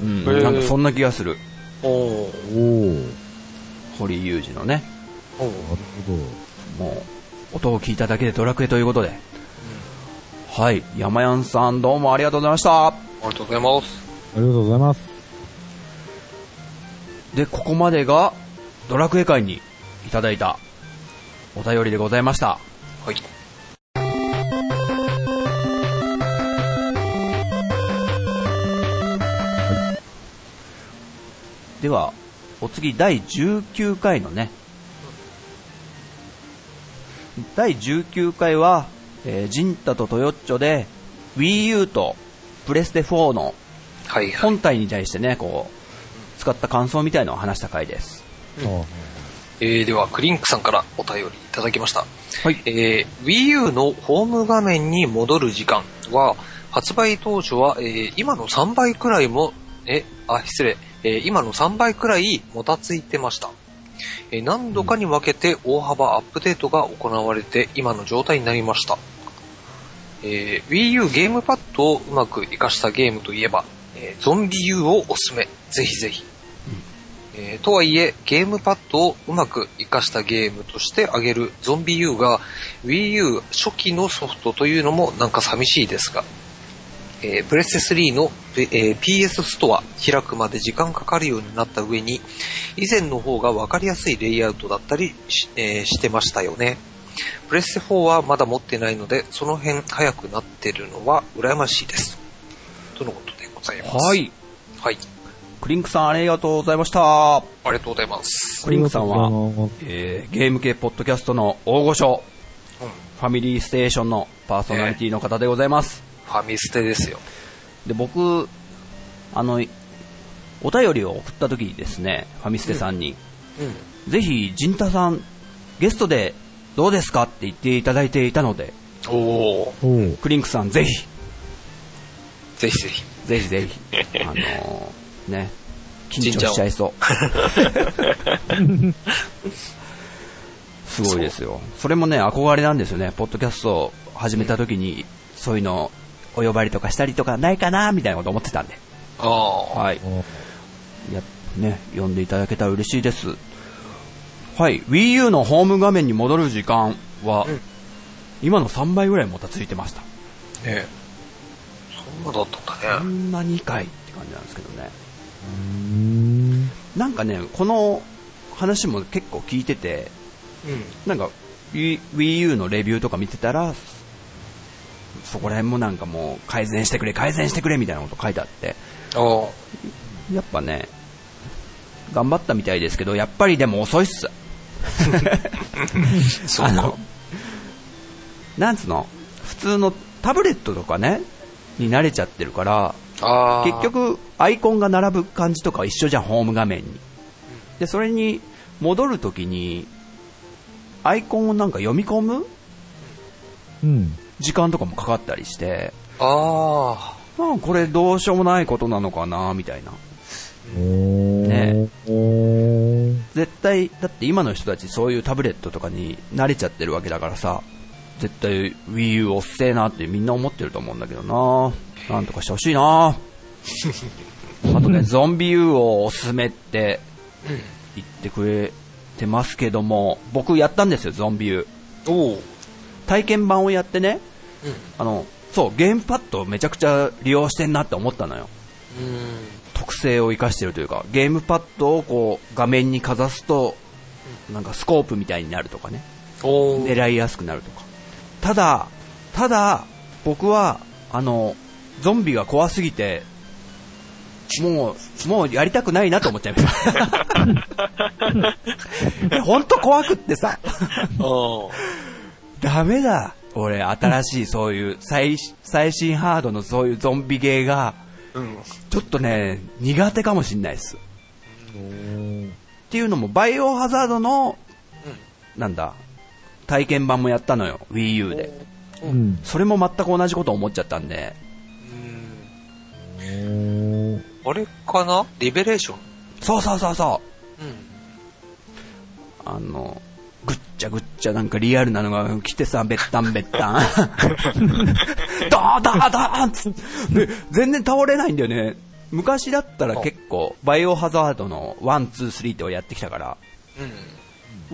うん、へーなんかそんな気がする。おお。堀井雄二のね、おなるほどもう、音を聞いただけでドラクエということで。はい、山やんさんどうもありがとうございました。ありがとうございます。ありがとうございます。で、ここまでがドラクエ会にいただいたお便りでございました。はい。では、お次第19回のね、第19回は、えージンタとトヨッチョで Wii U とプレステ4の。本体に対してね、こう、使った感想みたいのを話した回です。あえー、では、クリンクさんからお便りいただきました。はい。えー、Wii U のホーム画面に戻る時間は、発売当初は、えー今の3倍くらいも、え、あ、失礼、えー今の3倍くらいもたついてました。えー何度かに分けて大幅アップデートが行われて今の状態になりました。えー Wii U ゲームパッドをうまく活かしたゲームといえば、えーゾンビ U をおすすめ。ぜひぜひ。えーとはいえ、ゲームパッドをうまく活かしたゲームとして挙げるゾンビ U が Wii U 初期のソフトというのもなんか寂しいですが、えープレステ3の、えー PS ストア開くまで時間かかるようになった上に、以前の方が分かりやすいレイアウトだったりし,、えーしてましたよね。プレステ4はまだ持ってないので、その辺早くなってるのは羨ましいです。とのことでございます。はい。はい。クリンクさんありがとうございました。ありがとうございます。クリンクさんは、えーゲーム系ポッドキャストの大御所、うん。ファミリーステーションのパーソナリティの方でございます。ファミステですよ。で、僕、あの、お便りを送った時にですね、ファミステさんに、うん。ぜひ、ジンタさん、ゲストでどうですかって言っていただいていたので、おおおうクリンクさんぜひ、ぜひぜひ。ぜひぜひ、あのーね、緊張しちゃいそう。すごいですよ。それもね、憧れなんですよね。ポッドキャストを始めた時に、そういうの、お呼ばれとかしたりとかないかなみたいなこと思ってたんで。ああ。はい。おや、ね、呼んでいただけたら嬉しいです。はい。Wii U のホーム画面に戻る時間は、うん今の3倍ぐらいもたついてました。ねえ。そんなだったんだこね。んな2回って感じなんですけどね。うーん。なんかね、この話も結構聞いてて、うん。なんか Wii U のレビューとか見てたら、そこら辺もなんかもう改善してくれ、改善してくれみたいなこと書いてあって。やっぱね、頑張ったみたいですけど、やっぱりでも遅いっす。そうあの、なんつうの、普通のタブレットとかね、に慣れちゃってるから。結、局アイコンが並ぶ感じとかは一緒じゃん、ホーム画面に。で、それに戻るときに、アイコンをなんか読み込むうん。時間とかもかかったりして、ああ。まあこれどうしようもないことなのかな、みたいな。ね絶対、だって今の人たちそういうタブレットとかに慣れちゃってるわけだからさ、絶対 Wii U おっせえなってみんな思ってると思うんだけどななんとかしてほしいな あとね、ゾンビ U をおすすめって言ってくれてますけども、僕やったんですよ、ゾンビ U。おお。体験版をやってね、うん。あの、そう、ゲームパッドをめちゃくちゃ利用してんなって思ったのよ。うん。特性を生かしてるというか、ゲームパッドをこう画面にかざすと、なんかスコープみたいになるとかね。狙いやすくなるとか。ただ、ただ、僕は、あの、ゾンビが怖すぎて、もう、もうやりたくないなと思っちゃいました。ほんと怖くってさ、あダメだ。俺、新しいそういう最、最新ハードのそういうゾンビゲーが。ちょっとね、苦手かもしんないです。っていうのも、バイオハザードの、なんだ、体験版もやったのよ、Wii U で。うん。それも全く同じこと思っちゃったんで、うん。あれかな？リベレーション？そうそうそうそうん。あの、ぐっちゃぐっちゃなんかリアルなのが来てさ、べったんべったん。ダーダーダーンつで、全然倒れないんだよね。昔だったら結構、バイオハザードの1、2、3ってをやってきたから、う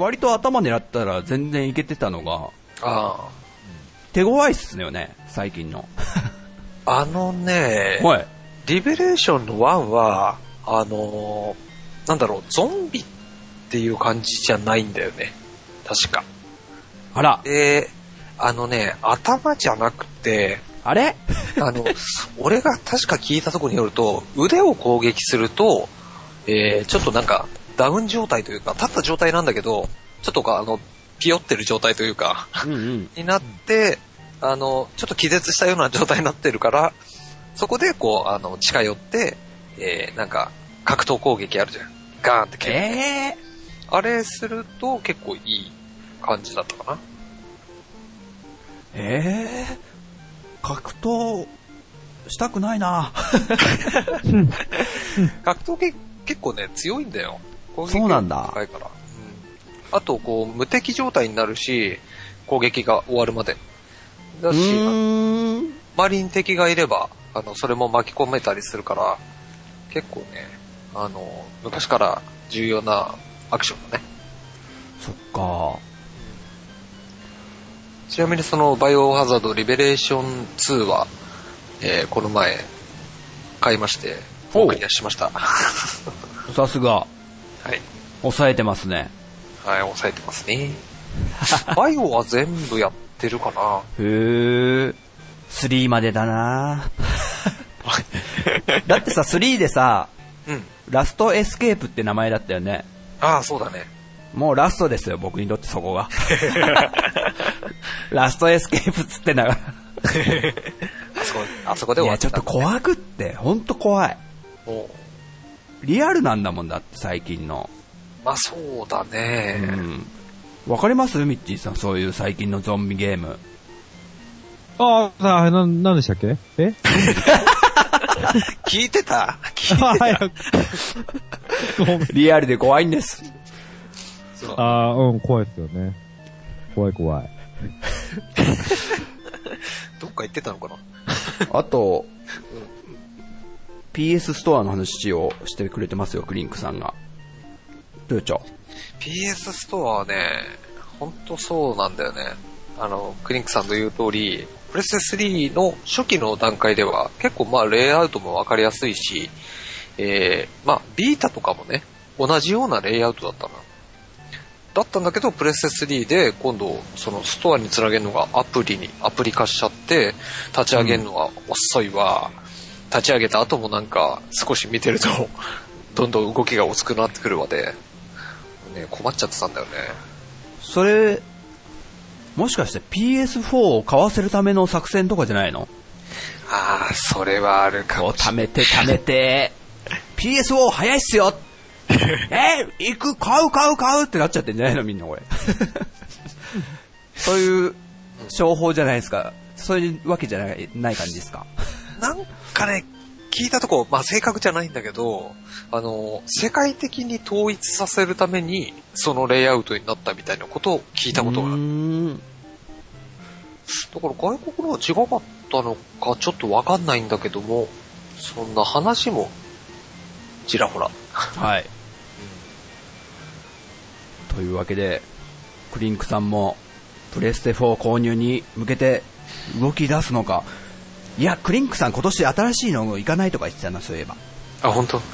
ん。割と頭狙ったら全然いけてたのが、あ手強いっすよね、最近の。あ。あのね、はい。リベレーションの1は、あのーなんだろう、ゾンビっていう感じじゃないんだよね。確か。あら、で、あのね、頭じゃなくて、あれ？あの、俺が確か聞いたところによると、腕を攻撃すると、えー、ちょっとなんか、ダウン状態というか、立った状態なんだけど、ちょっとか、あの、ピヨってる状態というか、うんうん。になって、あの、ちょっと気絶したような状態になってるから、そこでこう、あの、近寄って、えー、なんか、格闘攻撃あるじゃん。ガーンって蹴る。えあれすると結構いい感じだったかな。ー、えー、格闘したくないな。格闘系結構ね、強いんだよ。そうなんだ高いから。うん。あと、こう、無敵状態になるし、攻撃が終わるまで。だうし。周りに敵がいれば、あの、それも巻き込めたりするから、結構ね、あの、昔から重要なアクションだね。そっか。ちなみにその、バイオハザードリベレーション2は、えーこの前、買いまして、おうクリアしました。は さすが、い。抑えてますね。はい、抑えてますね。バイオは全部やってるかな。へー。3までだな だってさ、3でさ、うん。ラストエスケープって名前だったよね。ああ、そうだね。もうラストですよ、僕にとってそこが。ラストエスケープっつってんだから。あそこ、あそこでいや、ちょっと終わってたんだ怖くって、ほんと怖い。もリアルなんだもんだって、最近の。うまあそうだうね。ん。わかります？ミッチーさん、そういう最近のゾンビゲーム。ああ、あな、なんでしたっけ？え？聞いてた？聞いて早く。ごめん。リアルで怖いんです。そうああ、うん、怖いですよね。怖い怖い。どっか行ってたのかな？あと、PS ストアの話をしてくれてますよ、クリンクさんが。どうちょ PS ストアはね、ほんとそうなんだよね。あの、クリンクさんの言う通り、プレステ3の初期の段階では結構まあレイアウトもわかりやすいし、えー、まあビータとかもね、同じようなレイアウトだったな。だったんだけど、プレステ3で今度、そのストアにつなげるのがアプリに、アプリ化しちゃって、立ち上げるのが遅いわ。立ち上げた後もなんか少し見てると、どんどん動きが遅くなってくるわで、ね、困っちゃってたんだよね。それ、もしかして PS4 を買わせるための作戦とかじゃないの？ああ、それはあるかもし貯めて貯めて、PS4 早いっすよ え行く買う買う買うってなっちゃってんじゃないのみんなこれ。そういう商法じゃないですか。そういうわけじゃないない感じですか？なんかね、聞いたとこ、まあ正確じゃないんだけど、あの、世界的に統一させるために、そのレイアウトになったみたいなことを聞いたことがある。だから外国のは違かったのかちょっとわかんないんだけども、そんな話も、ちらほら。はい。というわけで、クリンクさんも、プレステ4購入に向けて動き出すのか。いや、クリンクさん今年新しいの行かないとか言ってたな、そういえば。あ、本当？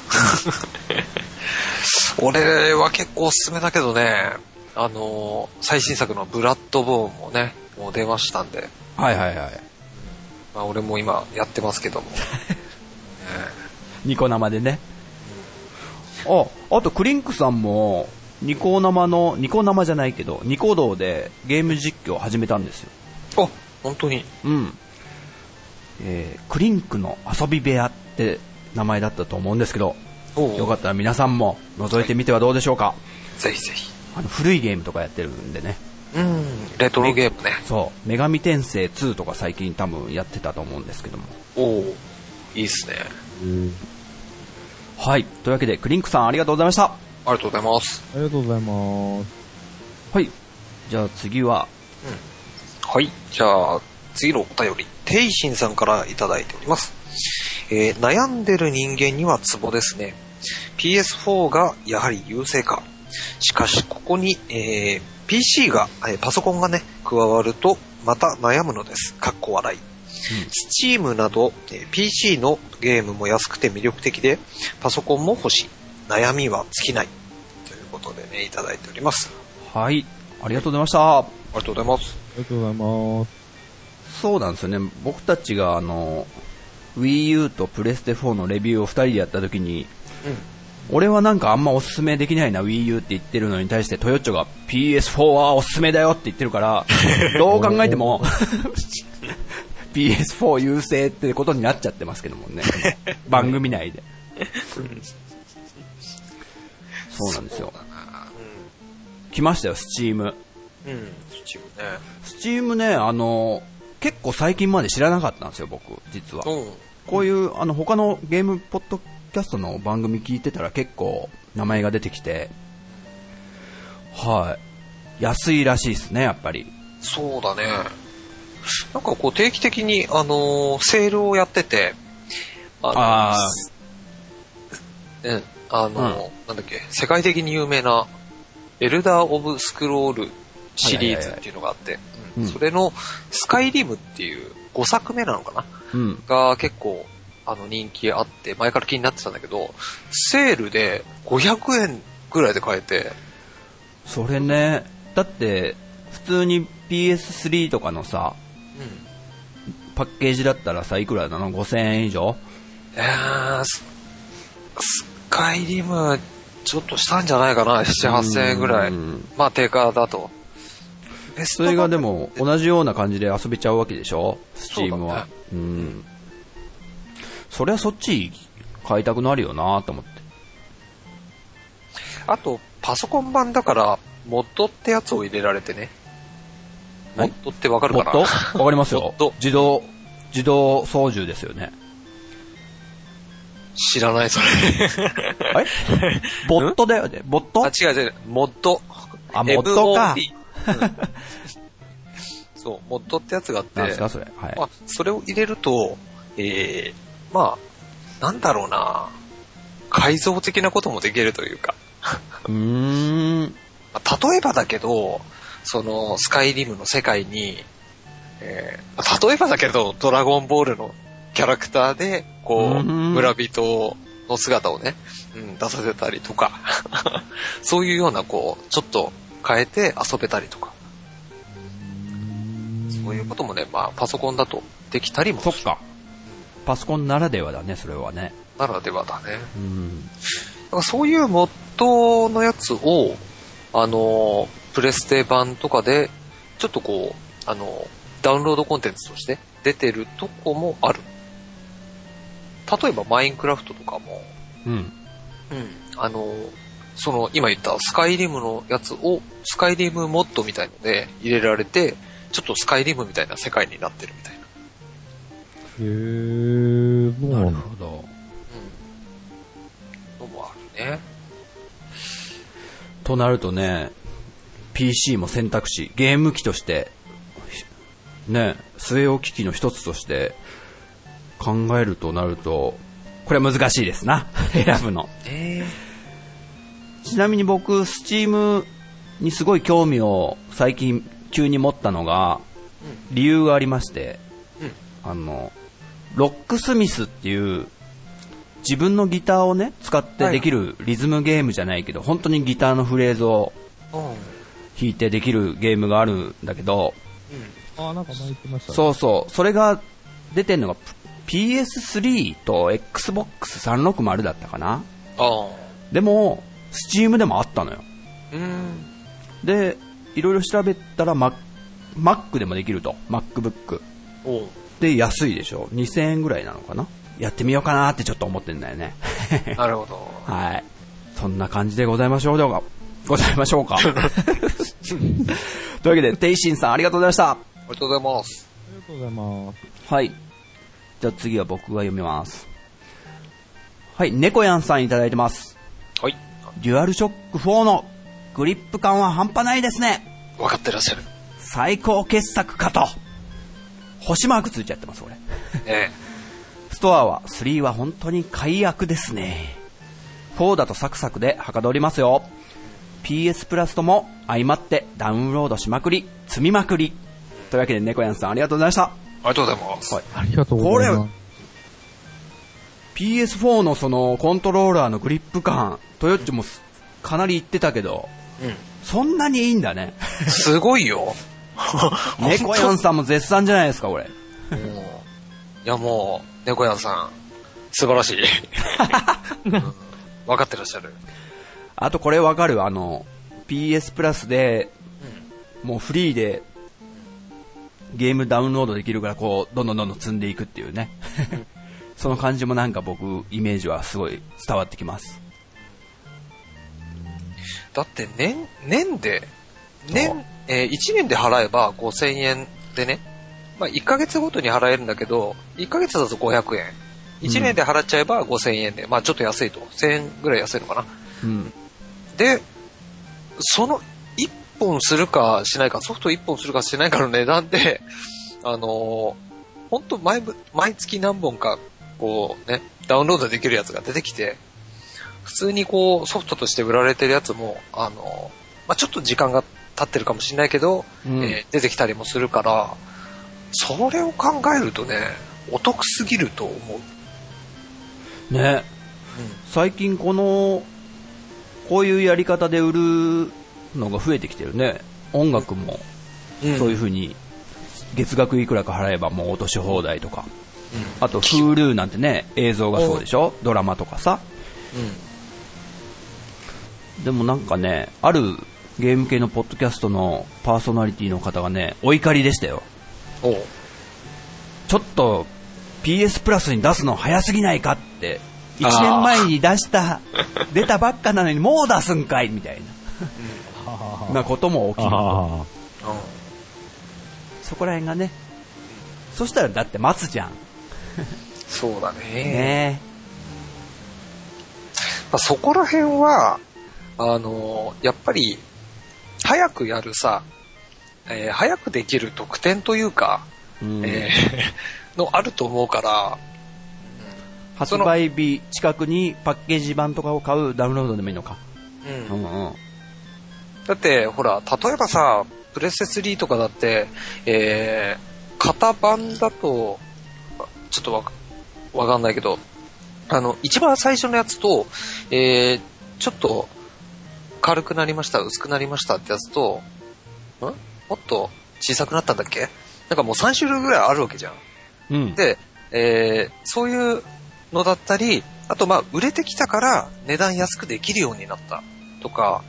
俺は結構おすすめだけどね、あの、最新作のブラッドボーンもね、もう出ましたんで、はいはいはい。まあ俺も今やってますけども。ニコ生でね。あ、あとクリンクさんも、ニコ生の、ニコ生じゃないけど、ニコ動でゲーム実況を始めたんですよ。あ、本当に。うん。えー、クリンクの遊び部屋って名前だったと思うんですけど、おうよかったら皆さんも覗いてみてはどうでしょうか？ぜひぜひ。あの、古いゲームとかやってるんでね。うん、レトロゲームね。そう。女神転生2とか最近多分やってたと思うんですけども。おおいいっすね。はい。というわけで、クリンクさんありがとうございました。ありがとうございます。ありがとうございます。はい。じゃあ次は、はい。じゃあ、次のお便り、テイシンさんからいただいております。えー悩んでる人間にはツボですね。PS4 がやはり優勢か。しかし、ここに、えー PC が、えーパソコンがね、加わると、また悩むのです。かっこ笑い。Steam など、えー PC のゲームも安くて魅力的で、パソコンも欲しい。悩みは尽きない。ということでね、いただいております。はい。ありがとうございました。ありがとうございます。ありがとうございます。そうなんですよね。僕たちがあの、Wii U とプレステ4のレビューを二人でやった時に、俺はなんかあんまおすすめできないな Wii U って言ってるのに対してトヨッチョが PS4 はおすすめだよって言ってるから、どう考えても PS4 優勢ってことになっちゃってますけどもね。番組内で。そうなんですよ。来ましたよ、Steam。うん。うん。Steam ね。Steam ね、あの、結構最近まで知らなかったんですよ、僕、実は。うん。こういう、あの、他のゲームポッドキャストの番組聞いてたら結構名前が出てきて、はい。安いらしいですね、やっぱり。そうだね。なんかこう定期的に、あのーセールをやってて、あのあうん、あのーなんだっけ、世界的に有名な、エルダー・オブ・スクロールシリーズっていうのがあって、うんうんそれのスカイリムっていう5作目なのかな？うん。が結構、あの人気あって、前から気になってたんだけど、セールで500円ぐらいで買えて、それね、だって、普通に PS3 とかのさ、うん。パッケージだったらさ、いくらなの ?5000 円以上？えー、ススカイリム、ちょっとしたんじゃないかな、7、8000円ぐらい。うんまあ、定価だと。それがで版も同じような感じで遊べちゃうわけでしょ？スチームは。そうん。そりゃそっち買いたくなるよなと思って。あと、パソコン版だから、モッドってやつを入れられてね。モはいッドってわかるモッかなド？わかりますよ モッド。自動、自動操縦ですよね。知らない、それ。え？ボットだよね？ボット？あ、違う違う、モッド。あモッドかそう、モッドってやつがあって。それ。はい。まあ、それを入れると、ええまあ、なんだろうな改造的なこともできるというか。うーん。まあ例えばだけど、その、スカイリムの世界に、えー例えばだけど、ドラゴンボールのキャラクターで、こう、うん村人の姿をね、うん、出させたりとか、そういうような、こう、ちょっと変えて遊べたりとか、そういうこともね、まあ、パソコンだとできたりもするそっか。パソコンならではだね、それはね。ならではだね。うん。だからそういうモッドのやつを、あの、プレステ版とかで、ちょっとこう、あの、ダウンロードコンテンツとして出てるとこもある。例えばマインクラフトとかも、うん。うん、あの、その今言ったスカイリムのやつを、スカイリムモッドみたいので入れられて、ちょっとスカイリムみたいな世界になってるみたいな。へー、な。るほど。のもあるね。となるとね、PC も選択肢、ゲーム機として、ね、据え置き機の一つとして考えるとなると、これは難しいですな、選ぶの。えちなみに僕、スチームにすごい興味を最近急に持ったのが、理由がありまして、あの、ロックスミスっていう、自分のギターをね、使ってできるリズムゲームじゃないけど、本当にギターのフレーズをう。ん。弾いてできるゲームがあるんだけど、あー、なんか前言ってましたね。そうそう、それが出てるのが PS3 と Xbox360 だったかな。ああ。でも、Steam でもあったのよ。うん。で、いろいろ調べたら Mac, Mac でもできると。MacBook。で、安いでしょ。2000円ぐらいなのかなやってみようかなってちょっと思ってんだよね。なるほど。はい。そんな感じでございましょうか。ございましょうか。というわけで、テイシンさんありがとうございました。ありがとうございます。ありがとうございます。はい。じゃあ次は僕が読みます。はい、猫やんさんいただいてます。はい。デュアルショック4のグリップ感は半端ないですね。分かってらっしゃる。最高傑作かと。星マークついちゃってます、これ。ねストアは、3は本当に解約ですね。4だとサクサクではかどりますよ。PS プラスとも相まってダウンロードしまくり、積みまくり。というわけで、猫やんさんありがとうございました。ありがとうございます。はいありがとうございます。PS4 のそのコントローラーのグリップ感、トヨッチもすかなり言ってたけど、うん。そんなにいいんだね。すごいよ。猫やんさんも絶賛じゃないですか、これ。もういやもう、猫屋さん、素晴らしい。うん分かってらっしゃる。あとこれわかるあの、PS プラスで、もうフリーで、ゲームダウンロードできるから、こう、どんどんどんどん積んでいくっていうね。その感じもなんか僕、イメージはすごい伝わってきます。だって年、年で、年、えー、1年で払えば5000円でね、まあ1ヶ月ごとに払えるんだけど、1ヶ月だと500円。1年で払っちゃえば5000円で、まあちょっと安いと。1000円ぐらい安いのかな。うん。で、その1本するかしないか、ソフト1本するかしないかの値段で、あのー、本当毎ぶ、毎月何本か、こうね、ダウンロードできるやつが出てきて、普通にこう、ソフトとして売られてるやつも、あのー、まあ、ちょっと時間が経ってるかもしれないけど、うんえー出てきたりもするから、それを考えるとね、お得すぎると思う。ね。最近この、こういうやり方で売るのが増えてきてるね。音楽も、うん。そういう風に、月額いくらか払えばもう落とし放題とか。うん。あと、Hulu なんてね、映像がそうでしょ？ドラマとかさ。うん。でもなんかね、あるゲーム系のポッドキャストのパーソナリティの方がね、お怒りでしたよ。ちょっと PS プラスに出すの早すぎないかって、1あー年前に出した、出たばっかなのにもう出すんかいみたいな、なことも起きる。そこら辺がね、そしたらだって待つじゃん。そうだね。ねまあ、そこら辺は、あのやっぱり、早くやるさ、えー早くできる特典というか、うんえーのあると思うから、発売日近くにパッケージ版とかを買うダウンロードでもいいのか。うんうんうん。だって、ほら、例えばさ、プレステ3とかだって、えー、型番だと、ちょっとわかわかんないけど、あの、一番最初のやつと、えー、ちょっと、軽くなりました、薄くなりましたってやつと、ん？もっと小さくなったんだっけ？なんかもう3種類ぐらいあるわけじゃん。うん。で、えー、そういうのだったり、あとまあ、売れてきたから値段安くできるようになったとか、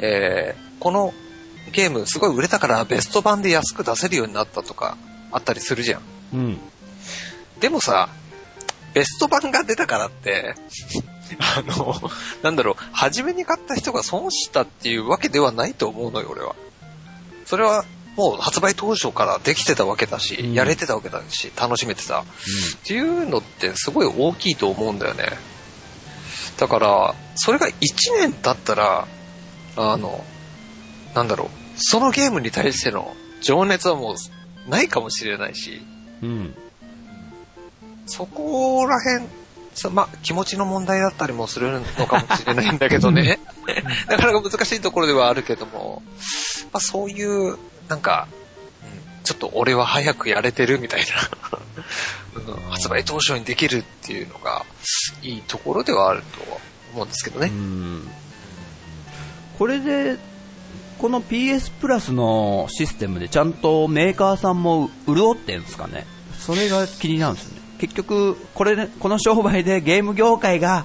えー、このゲームすごい売れたからベスト版で安く出せるようになったとかあったりするじゃん。うん。でもさ、ベスト版が出たからって、あの、なんだろう、初めに買った人が損したっていうわけではないと思うのよ、俺は。それは、もう発売当初からできてたわけだし、うんやれてたわけだし、楽しめてた。っていうのってすごい大きいと思うんだよね。だから、それが1年経ったら、あの、なんだろう、そのゲームに対しての情熱はもうないかもしれないし、うん。そこら辺、さまあ、気持ちの問題だったりもするのかもしれないんだけどね。なかなか難しいところではあるけども、まあ、そういう、なんか、うんちょっと俺は早くやれてるみたいな、うん発売当初にできるっていうのが、いいところではあるとは思うんですけどうね。ん。これで、この PS プラスのシステムでちゃんとメーカーさんも潤ってんですかねそれが気になるんですよね。結局、これね、この商売でゲーム業界が、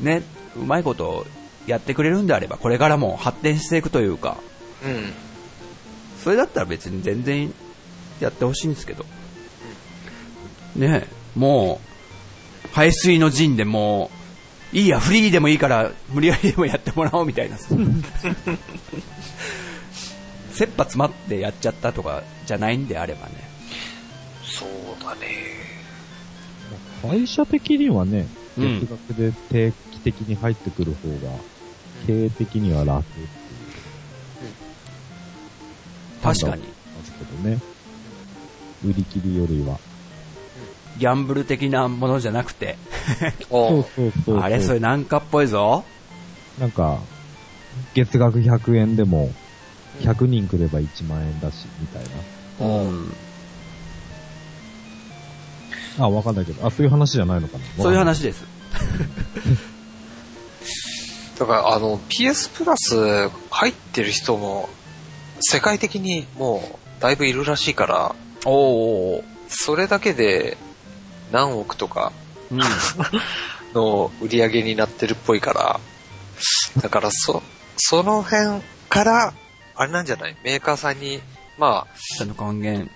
ね、うまいことやってくれるんであれば、これからも発展していくというか、うん。うん。それだったら別に全然やってほしいんですけど。ねえ、もう、排水の陣でもう、いいや、フリーでもいいから、無理やりでもやってもらおうみたいなさ。切羽詰まってやっちゃったとかじゃないんであればね。そうだね。会社的にはね、うん月額で定期的に入ってくる方が経営的には楽っていう確かに。ますけどね。売り切りよりは。ギャンブル的なものじゃなくて。そうそうそう。あれそれなんかっぽいぞ。なんか、月額100円でも、100人来れば1万円だし、みたいな。うん。あ、わかんないけど。あ、そういう話じゃないのかな。そういう話です。だから、あの、PS プラス入ってる人も、世界的にもう、だいぶいるらしいから、おー。それだけで、何億とかうん。の売り上げになってるっぽいから、だから、そ、その辺から、あれなんじゃない？メーカーさんに、まちゃんと還元、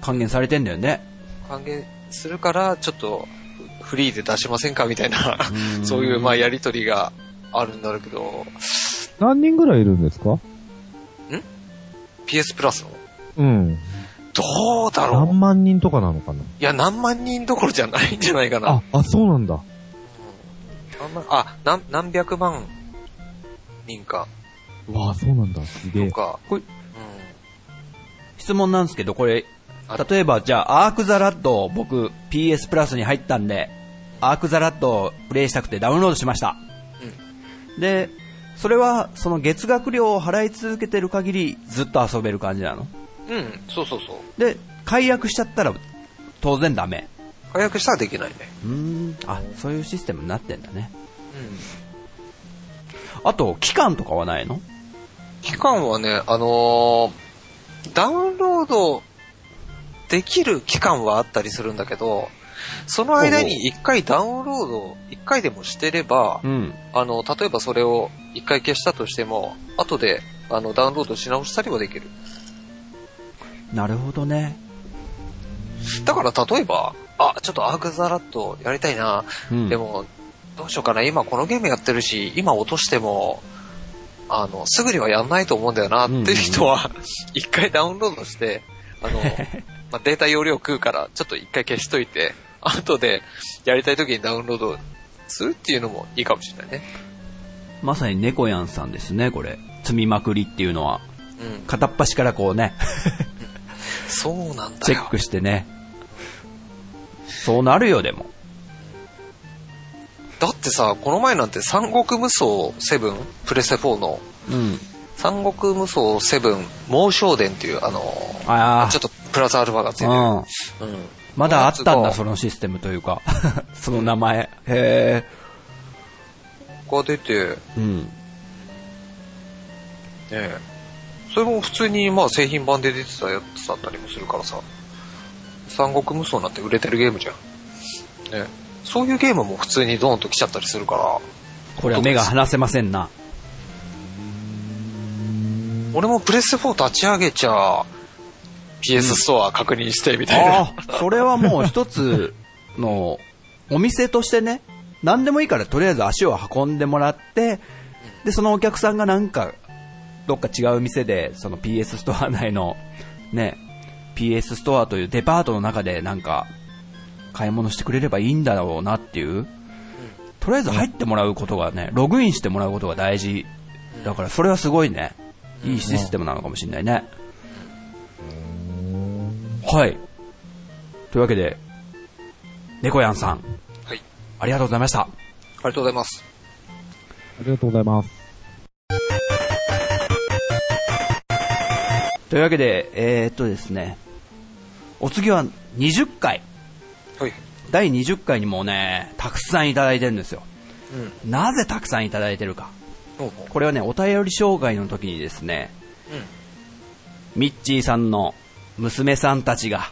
還元されてんだよね。あ、還元するから、ちょっと、フリーで出しませんか？みたいな、うんそういう、まあ、やりとりがあるんだろうけど、何人ぐらいいるんですか？PS プラスの？うん。どうだろう何万人とかなのかな？いや、何万人どころじゃないんじゃないかな。あ、あ、そうなんだ。あんまあ、何、何百万人か、わあ、そうなんだ。すげえと。か。これうん。質問なんですけど、これあ、例えばじゃあ、アークザラッド僕 PS プラスに入ったんで、アークザラッドをプレイしたくてダウンロードしました。で、それはその月額料を払い続けてる限りずっと遊べる感じなの？うん。うん、そうそうそう。で、解約しちゃったら当然ダメ。解約したらできないね。うーん、あ、そういうシステムになってんだね。うん。あと、期間とかはないの？期間はね、あのーダウンロードできる期間はあったりするんだけど、その間に一回ダウンロード、一回でもしてれば、うん。あの、例えばそれを一回消したとしても、後で、あの、ダウンロードし直したりはできる。なるほどね。だから例えば、あ、ちょっとアークザラットやりたいな。うん。でも、どうしようかな。今このゲームやってるし、今落としても、あの、すぐにはやんないと思うんだよなっていう人は、一回ダウンロードして、あの、まあ、データ容量食うから、ちょっと一回消しといて、後でやりたい時にダウンロードするっていうのもいいかもしれないね。まさに猫やんさんですね、これ。積みまくりっていうのは。うん。片っ端からこうね、そうなんだよ。チェックしてね。そうなるよ、でも。だってさ、この前なんて三国無双7、プレステ4の、うん。三国無双7、猛将伝っていう、あの、あちょっとプラスアルファがついてる。あ、うん。うん。まだあったんだ、そのシステムというか。その名前。へが出て、ねえ。うん。え。それも普通にまあ製品版で出てたやつだったりもするからさ。三国無双なんて売れてるゲームじゃん。ねそういうゲームも普通にドーンと来ちゃったりするから、これは目が離せませんな。俺もプレステ4立ち上げちゃ、PS ストア確認してみたいな。ああ、それはもう一つのお店としてね、何でもいいからとりあえず足を運んでもらって、で、そのお客さんがなんか、どっか違う店で、その PS ストア内の、ね、PS ストアというデパートの中でなんか、買い物してくれればいいんだろうなっていう、とりあえず入ってもらうことがね、ログインしてもらうことが大事。だからそれはすごいね、いいシステムなのかもしれないね。はい。というわけで、猫やんさん、はい。ありがとうございました。ありがとうございます。ありがとうございます。というわけで、えー、っとですね、お次は20回。はい。第20回にもね、たくさんいただいてるんですよ。うん。なぜたくさんいただいてるか。これはね、お便り障害の時にですね、ミッチーさんの娘さんたちが。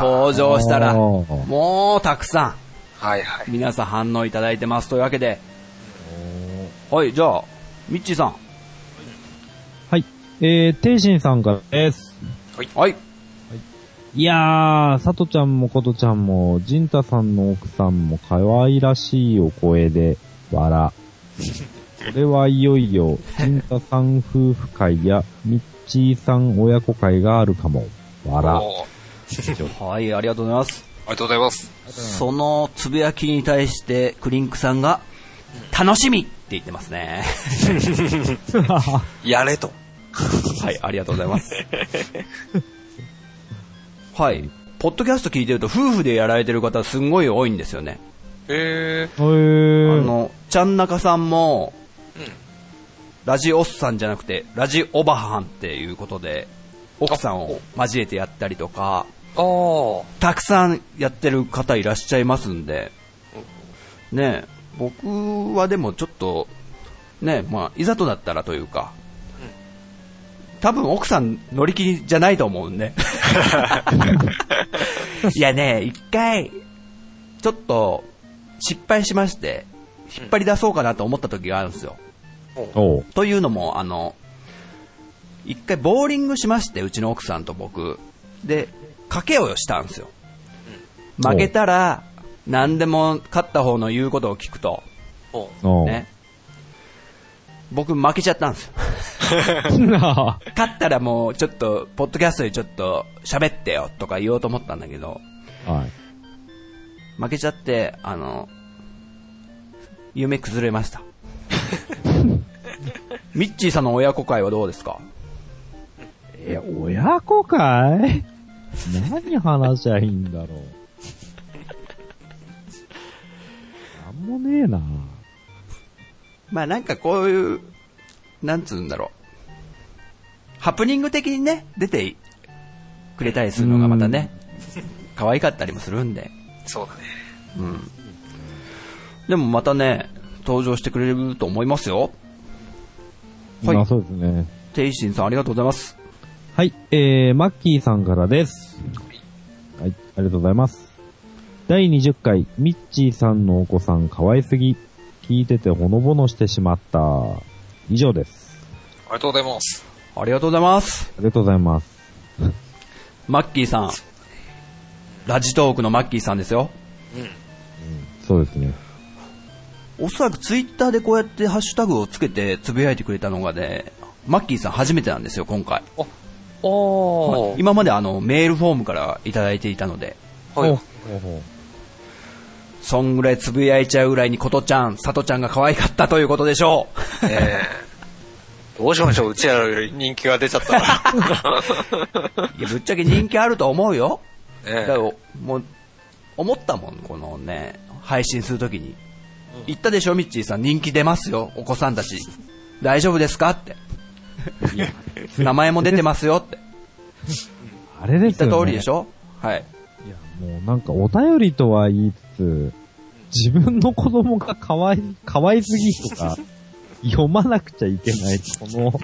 登場したら、もうたくさはいはいん、。皆さん反応いただいてます。というわけで、はい、じゃあ、ミッチーさん。はい。えー、ていしんさんからです。はい。いやー、さとちゃんもことちゃんも、ジンタさんの奥さんも可愛らしいお声で、笑。これはいよいよ、ジンタさん夫婦会や、ミッチーさん親子会があるかも。笑。おーはい、ありがとうございます。ありがとうございます。そのつぶやきに対して、クリンクさんが、楽しみって言ってますね。やれと。はい、ありがとうございます。はい。ポッドキャスト聞いてると夫婦でやられてる方すんごい多いんですよね。へえ。へーあの、ちゃんなかさんも、うんラジオスさんじゃなくて、ラジオバハンっていうことで、奥さんを交えてやったりとか。たくさんやってる方いらっしゃいますんで、ねえ僕はでもちょっと、ねえまあ、いざとなったらというか、多分奥さん乗り気じゃないと思うんで。いやね、一回、ちょっと失敗しまして、引っ張り出そうかなと思った時があるんですよ。というのも、あの、一回ボーリングしまして、うちの奥さんと僕。で、賭けをしたんですよ。負けたら、何でも勝った方の言うことを聞くと。ね。僕負けちゃったんですよ。な勝ったらもうちょっと、ポッドキャストでちょっと喋ってよとか言おうと思ったんだけど、あはい。負けちゃって、あの、夢崩れました。ミッチーさんの親子会はどうですか？え、親子かい何話しゃいいんだろう。なんもねえな。まあなんかこういう、なんつうんだろう。ハプニング的にね、出てくれたりするのがまたね、可愛かったりもするんで。そうだね。うん。でもまたね、登場してくれると思いますよ。はいまあそうですね。テイシンさんありがとうございます。はい、えー、マッキーさんからです。はい、ありがとうございます。第20回、ミッチーさんのお子さん可愛すぎ。聞いててほのぼのしてしまった。以上です。ありがとうございます。ありがとうございます。ありがとうございます。マッキーさん。ラジトークのマッキーさんですよ。そうですね。おそらくツイッターでこうやってハッシュタグをつけてつぶやいてくれたのがね、マッキーさん初めてなんですよ、今回。おー。今まであのメールフォームからいただいていたので、はい。おそんぐらいつぶやいちゃうぐらいにことちゃん、さとちゃんが可愛かったということでしょう。ええどうしましょう、うちらより人気が出ちゃったら。いや、ぶっちゃけ人気あると思うよ。えだからもう、思ったもん、このね、配信するときに。言ったでしょ、ミッチーさん。人気出ますよ、お子さんたち。大丈夫ですか？って。名前も出てますよって。あれですよね。言った通りでしょ？はい。いや、もうなんかお便りとは言いつつ、自分の子供が可愛い、可愛すぎとか、読まなくちゃいけない、この、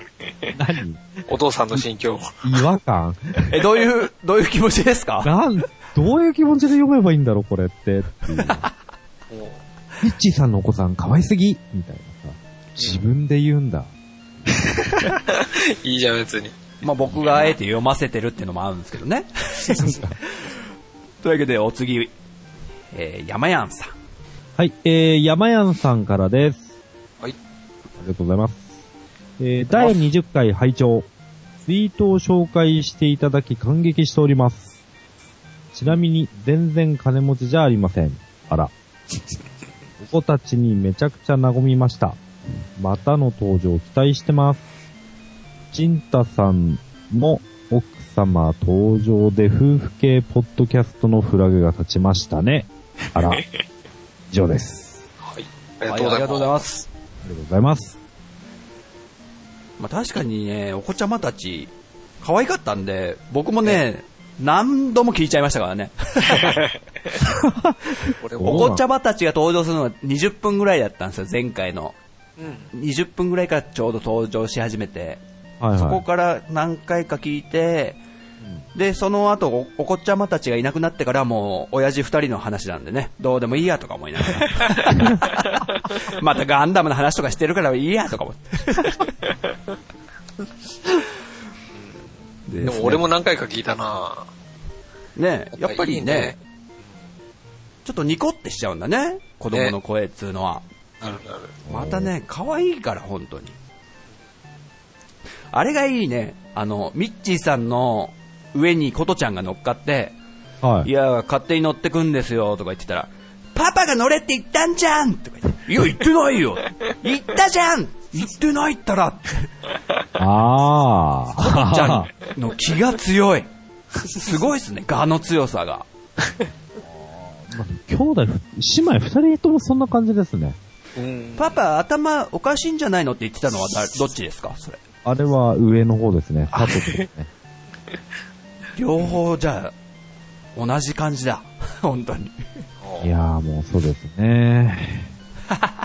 何？お父さんの心境。違和感？え、どういう、どういう気持ちですか？なん、どういう気持ちで読めばいいんだろう、これって。っていうミッチーさんのお子さん可愛すぎみたいなさ。自分で言うんだ。いいじゃん、別に。まあ僕があえて読ませてるっていうのもあるんですけどね。というわけで、お次、えー、山やんさん。はい、えー、山やんさんからです。はい。ありがとうございます。えー、第20回拝聴ツイートを紹介していただき感激しております。ちなみに、全然金持ちじゃありません。あら。お子たちにめちゃくちゃ和みました。またの登場期待してます。ちんたさんの奥様登場で夫婦系ポッドキャストのフラグが立ちましたね。あら。以上です。はい。ありはい、ありがとうございまます。ありがとうございます。まあ確かにね、お子ちゃまたち、可愛かったんで、僕もね、何度も聞いちゃいましたからね。おお子ちゃまたちが登場するのが20分ぐらいだったんですよ、前回の。うん。20分ぐらいからちょうど登場し始めて、はいそこはい。から何回か聞いて、で、その後お、お子ちゃまたちがいなくなってからもう、親父二人の話なんでね、どうでもいいやとか思いながら。またガンダムの話とかしてるからいいやとか思って。ででも俺も何回か聞いたなねやっぱりねいいねちょっとニコってしちゃうんだね、子供の声っつうのは。なるなる。またね、可愛いから、本当に。あれがいいね。あの、ミッチーさんの上にコトちゃんが乗っかって、はいい。や、勝手に乗ってくんですよ、とか言ってたら、パパパが乗れって言ったんじゃんとか言って、いや、言ってないよ 言ったじゃん言ってないったらって。ああ。ちゃんの気が強い。すごいっすね、我の強さが。兄弟、姉妹二人ともそんな感じですね。うん。パパ、頭おかしいんじゃないのって言ってたのはだ どっちですか？それ。あれは上の方ですね。佐藤ですね。両方、じゃあ、同じ感じだ。本当に。いやーもうそうですね。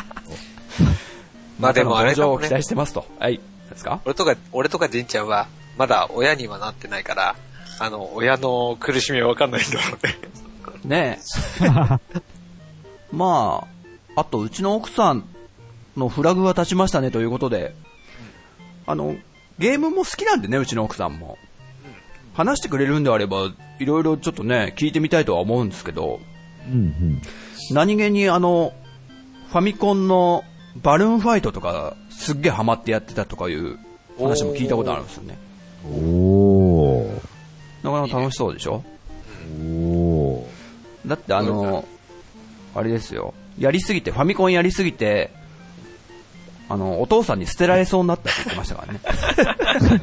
まあでもあれ上を期。待してますと。はい。ですか？俺とか、俺とかじんちゃんは、まだ親にはなってないから、あの、親の苦しみはわかんないんだろうね。ねえ。まあ、あと、うちの奥さんのフラグが立ちましたねということで、あの、ゲームも好きなんでね、うちの奥さんも。話してくれるんであれば、いろいろちょっとね、聞いてみたいとは思うんですけど、うんうん。何気にあの、ファミコンのバルーンファイトとか、すっげえハマってやってたとかいう話も聞いたことあるんですよね。おー。なかなか楽しそうでしょ？おー。だってあの、あれですよ。やりすぎて、ファミコンやりすぎて、あの、お父さんに捨てられそうになったって言ってましたからね。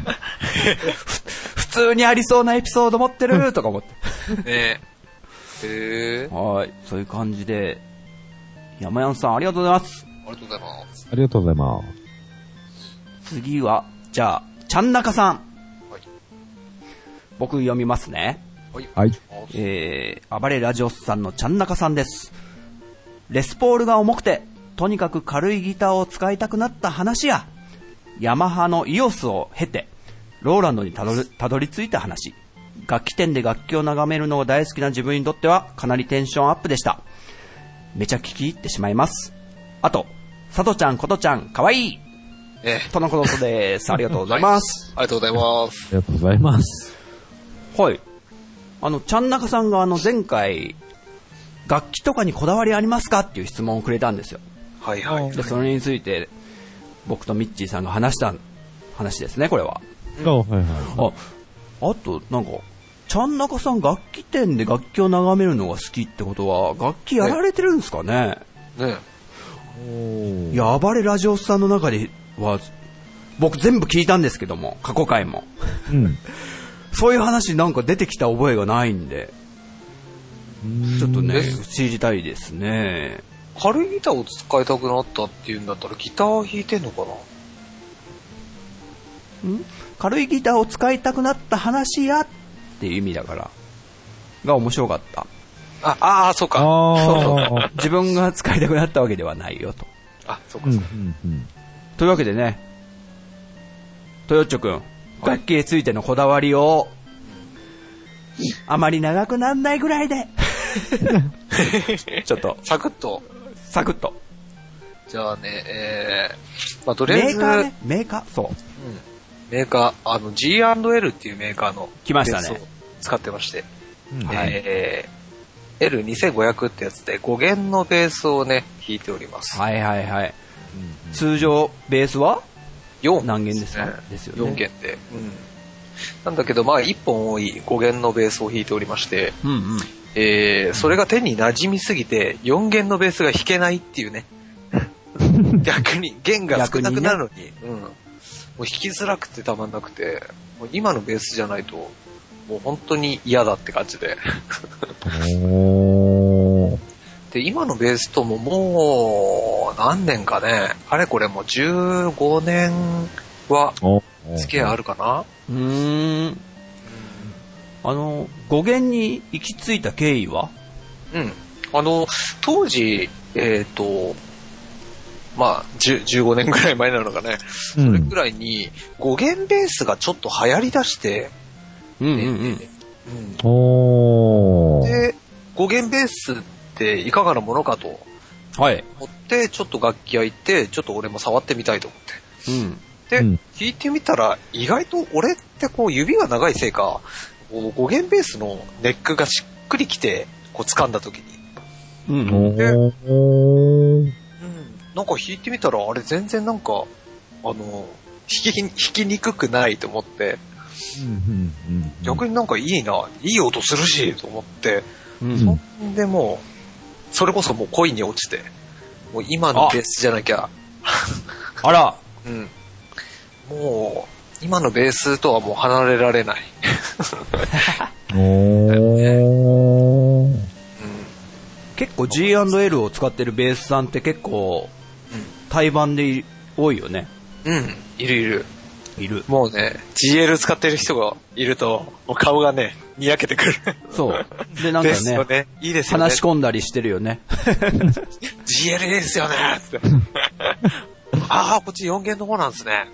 ふ普通にありそうなエピソード持ってるとか思って。ねえ。へえ。はい。そういう感じで、山山さんありがとうございます。ありがとうございます。ありがとうございます。次は、じゃあ、ちゃんなかさん。はい。僕読みますね。はい。はい。えー、暴れラジオスさんのちゃんなかさんです。レスポールが重くて、とにかく軽いギターを使いたくなった話や、ヤマハのイオスを経て、ローランドにたどりたどり着いた話、楽器店で楽器を眺めるのが大好きな自分にとっては、かなりテンションアップでした。めちゃ聞き入ってしまいます。あと、さとちゃん、ことちゃん、かわいいええ。とのことです。ありがとうございます。ありがとうございます。ありがとうございます。はい。あの、ちゃんなかさんがあの前回、楽器とかにこだわりありますかっていう質問をくれたんですよ。はいはい。で、それについて、僕とミッチーさんが話した話ですね、これは。あ、はいはあ、あと、なんか、ちゃんなかさん楽器店で楽器を眺めるのが好きってことは、楽器やられてるんですかね？ねい。や、暴れラジオスさんの中では、僕全部聞いたんですけども、過去回も。うん。そういう話なんか出てきた覚えがないんで、ちょっとね、知りたいですね。軽いギターを使いたくなったっていうんだったらギター弾いてんのかな？ん？軽いギターを使いたくなった話やっていう意味だから、が面白かった。あ、ああ、そうか。自分が使いたくなったわけではないよと。あ、そううん、うかそうか。ん、うん。というわけでね、トヨッチョくん、楽器についてのこだわりを、あまり長くなんないぐらいで、ちょっと、サクッと。サクッと。じゃあね、えー、まあとりあえず、メーカーね、メーカー、そう。メーカー、あの G&L っていうメーカーの来ましたね使ってまして、うんはいえー、L2500 ってやつで5弦のベースをね、弾いております。はいはいはい。通常、ベースは？4何弦ですか？ですよね4弦で。うん。なんだけど、まあ1本多い5弦のベースを弾いておりまして、うんうん。えー、それが手に馴染みすぎて、4弦のベースが弾けないっていうね。逆に、弦が少なくなるのに、うん。もう弾きづらくてたまんなくて、もう今のベースじゃないと、もう本当に嫌だって感じで。で、今のベースとももう、何年かね、あれこれもう15年はお付き合いあるかなうーん。あの、語源に行き着いた経緯は？うん。あの、当時、えっ、と、まあ、10 15年ぐらい前なのかね。うそれんぐらいに、5弦ベースがちょっと流行り出して、うんうんうん。うんおー。で、5弦ベースっていかがなものかとはい。思って、ちょっと楽器屋行って、ちょっと俺も触ってみたいと思って。うん。で、うん弾いてみたら、意外と俺ってこう指が長いせいか、こう5弦ベースのネックがしっくりきて、こう掴んだ時に。うんうん。おー。うん。なんか弾いてみたら、あれ全然なんか、あの、弾き、弾きにくくないと思って、逆になんかいいな、いい音するし、と思って、うんうんそんでもう、それこそもう恋に落ちて、もう今のベースじゃなきゃ、あら、うん。もう、今のベースとはもう離れられない。おー。うん。結構 G&L を使ってるベースさんって結構、対バンでい多いよね。うん。いるいる。いる。もうね、GL 使ってる人がいると、もう顔がね、にやけてくる。そう。で、なんかね、ですよね。いいですよね。話し込んだりしてるよね。GL ですよねつって。ああ、こっち4弦の方なんですね。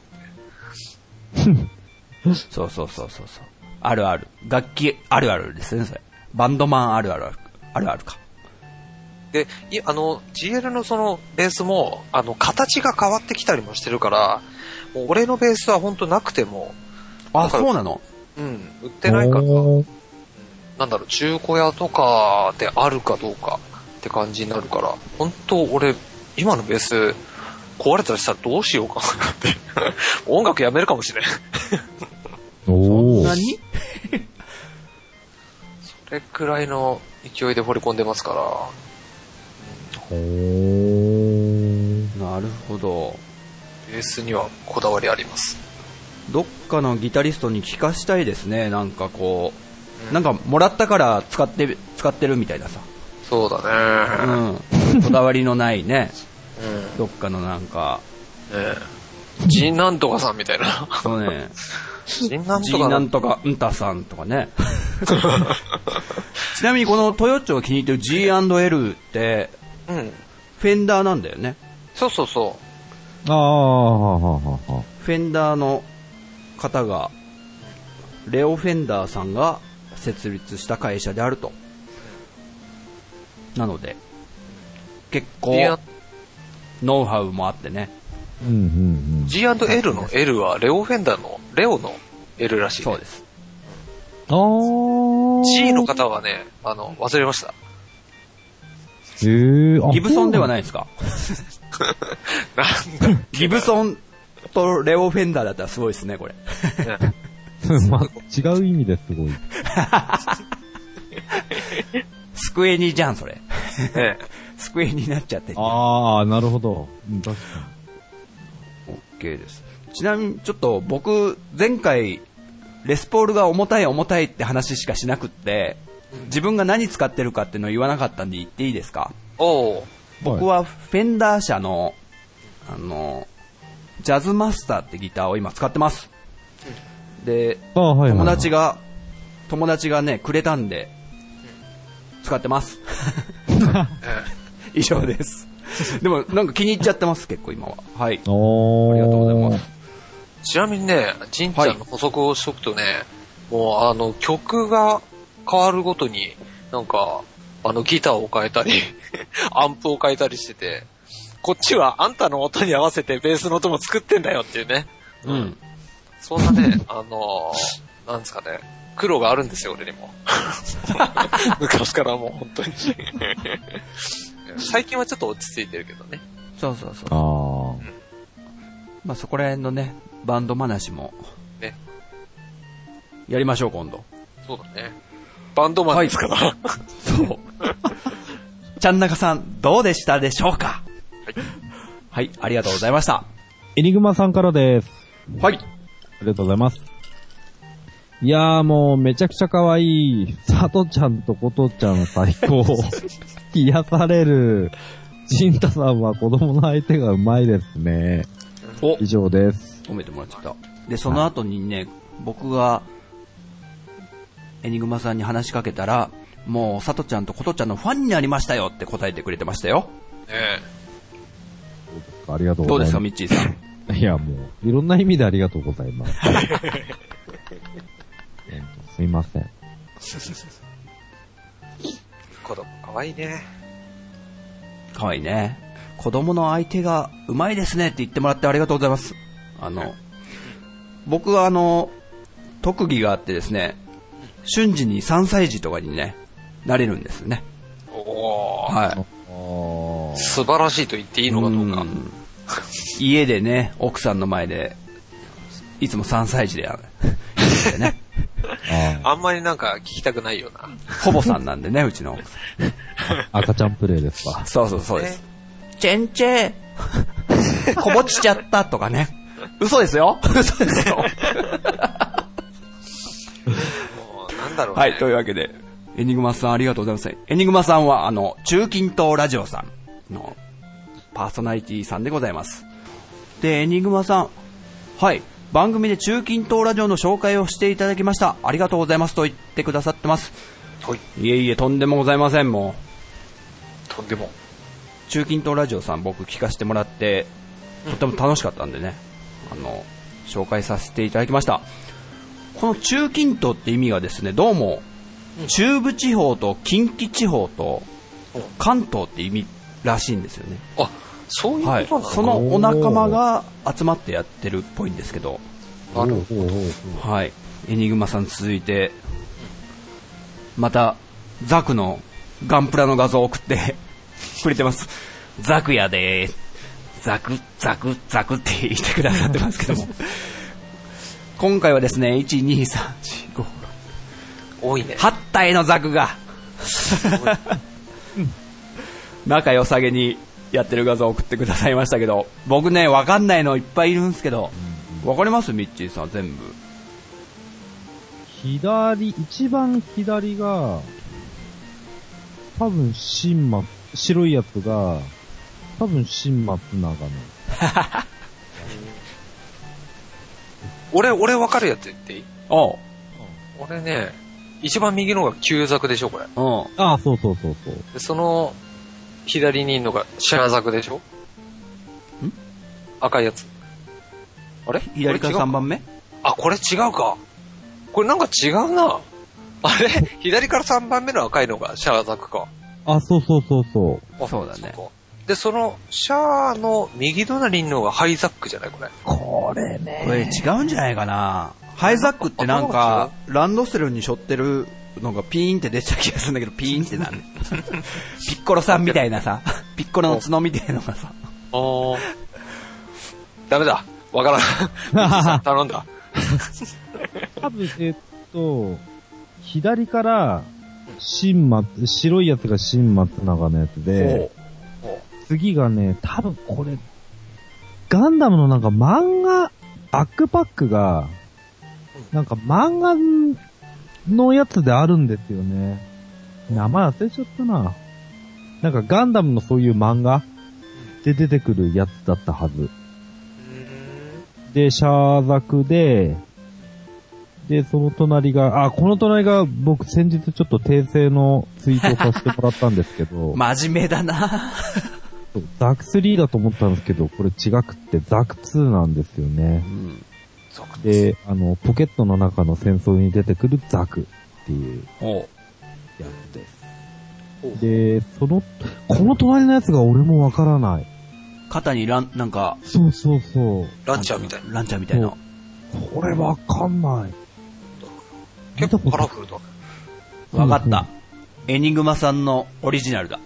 そうそうそうそうそう。あるある。楽器あるあるですね、それ。バンドマンあるあるある。あるあるか。で、いあの、GL のそのベースも、あの、形が変わってきたりもしてるから、俺のベースは本当なくても、あ、そうなの？うん、売ってないから、なんだろう、中古屋とかであるかどうかって感じになるから、本当俺、今のベース、壊れたりしたらどうしようかなって。音楽やめるかもしれん。おー。何それくらいの勢いで掘り込んでますから、おー。なるほど。ベースにはこだわりあります。どっかのギタリストに聞かしたいですね。なんかこう、なんかもらったから使って、使ってるみたいなさ。そうだね。うん。こだわりのないね。うん。どっかのなんか、ねえ。なんとかさんみたいな。そうね、ジンなんとか、うんたさんとかね。ちなみにこのトヨッチョが気に入ってる G&L って、うん。フェンダーなんだよね。そうそうそあー、はははは。フェンダーの方が、レオ・フェンダーさんが設立した会社であると。なので、結構ノウハウもあってね。うんうんうん。G&L の L はレオフェンダーのレオの L らしい、ね。そうです。あー。G の方はね、あの、忘れました。へー。あギブソンではい。ないですか？なんだギブソンとレオ・フェンダーだったらすごいですね、これ。ね。ま、違う意味ですごい。スクエニじゃん、それ。ねスクエニになっちゃって。あー、なるほど。うん確か OK です。ちなみに、ちょっと僕、前回、レスポールが重たい重たいって話しかしなくって、自分が何使ってるかっていうのを言わなかったんで言っていいですか？おう僕はフェンダー社の、あの、ジャズマスターってギターを今使ってます。で。友達が、友達がね、くれたんで、使ってます。以上です。でも、なんか気に入っちゃってます、結構今は。はい。おー。ありがとうございます。ちなみにね、ジンちゃんの補足をしとくとね、もうあの、曲が変わるごとに、なんか、あの、ギターを変えたり、アンプを変えたりしてて、こっちはあんたの音に合わせてベースの音も作ってんだよっていうね。うん。そんなね、あのーなんですかね、苦労があるんですよ、俺にも。昔からもう本当に。最近はちょっと落ち着いてるけどね。そうそうそう。あー。まあそこら辺のね、バンド話も、ね。やりましょう、今度。そうだね。バンドマンですから。そう。ちゃんなかさん、どうでしたでしょうか？はい。ありがとうございました。エニグマさんからです。はい。ありがとうございます。いやーもうめちゃくちゃ可愛い。さとちゃんとことちゃん最高。癒される。ジンタさんは子供の相手がうまいですね。お以上です。褒めてもらっちゃった。で、その後にね、僕が、エニグマさんに話しかけたら、もう、さとちゃんとことちゃんのファンになりましたよって答えてくれてましたよ。ねありがとうどうですか、ございまミッチーさん？す。いやもう、いろんな意味でありがとうございます。えーすいません。子供かわいいね。かわいいね。子供の相手がうまいですねって言ってもらってありがとうございます。あの、僕はあの、特技があってですね、瞬時に3歳児とかにね、なれるんですね。おー。はい。素晴らしいと言っていいのかどうか。ん家でね、奥さんの前で、いつも3歳児でやる。でね。ああんまりなんか聞きたくないよな。ほぼさんなんでね、うちの奥さあ、赤ちゃんプレイですか？ん。。そうそうそうです。チェンチェ こぼちちゃったとかね。嘘ですよ嘘ですよ。んだろうね。はい、というわけで、エニグマさんありがとうございます。エニグマさんは、あの、中近東ラジオさんのパーソナリティさんでございます。で、エニグマさん、はい、番組で中近東ラジオの紹介をしていただきました。ありがとうございますと言ってくださってます。はい。いえいえ、とんでもございません、もとんでも。う。中近東ラジオさん僕聞かせてもらって、とても楽しかったんでね、あの、紹介させていただきました。この中近東って意味がですね、どうも、中部地方と近畿地方とうん関東って意味らしいんですよね。あ、そういうはいことな。の、そのお仲間が集まってやってるっぽいんですけど、なるほほうほうほうはい。エニグマさん続いて、また、ザクのガンプラの画像を送って くれてます。ザクやでー。ザク、ザク、ザクって言ってくださってますけども。今回はですね、1、2、3、4、5、多いね。8体のザクが、仲良さげにやってる画像を送ってくださいましたけど、僕ね、わかんないのいっぱいいるんですけど、わかります？ミッチーさん全部。左、一番左が、多分、新松、白いやつが、多分、新松長野。俺、俺わかるやつ言っていい？おう。俺ね、一番右のが旧ザクでしょ、これ。うん。ああ、そうそうそうそう。でその、左にいるのがシャーザクでしょ？ん？赤いやつ。あれ？左からこれ違う？3番目？あ、これ違うか。これなんか違うな。あれ？左から3番目の赤いのがシャーザクか。あ、そうそうそうそう。あそうだねっかで、その、シャーの右隣にいるのがハイザックじゃない？これ。これね。これ違うんじゃないかなハイザックってなんか、ランドセルに背負ってるのがピーンって出てた気がするんだけど、ピーンってなんで ピッコロさんみたいなさ、ピッコロの角みたいなのがさ、あー。ダメだ。わからん 頼んだ。多分、えっと、左から、新松、白いやつが新松長のやつで、次がね、多分これ、ガンダムのなんか漫画、バックパックが、なんか漫画のやつであるんですよね。名前忘れちゃったな。なんかガンダムのそういう漫画で出てくるやつだったはず。で、シャーザクで、で、その隣が、あ、この隣が僕先日ちょっと訂正のツイートをさせてもらったんですけど、真面目だなザク3だと思ったんですけど、これ違くってザク2なんですよねう。ん。ゾクで、あの、ポケットの中の戦争に出てくるザクっていうやつです。で、その、この隣のやつが俺もわからない。肩にラン、なんか、そうそうそう。ランチャーみたいな。ランチャーみたいな。これわかんない。結構カラフルだ。わかった。エニグマさんのオリジナルだ。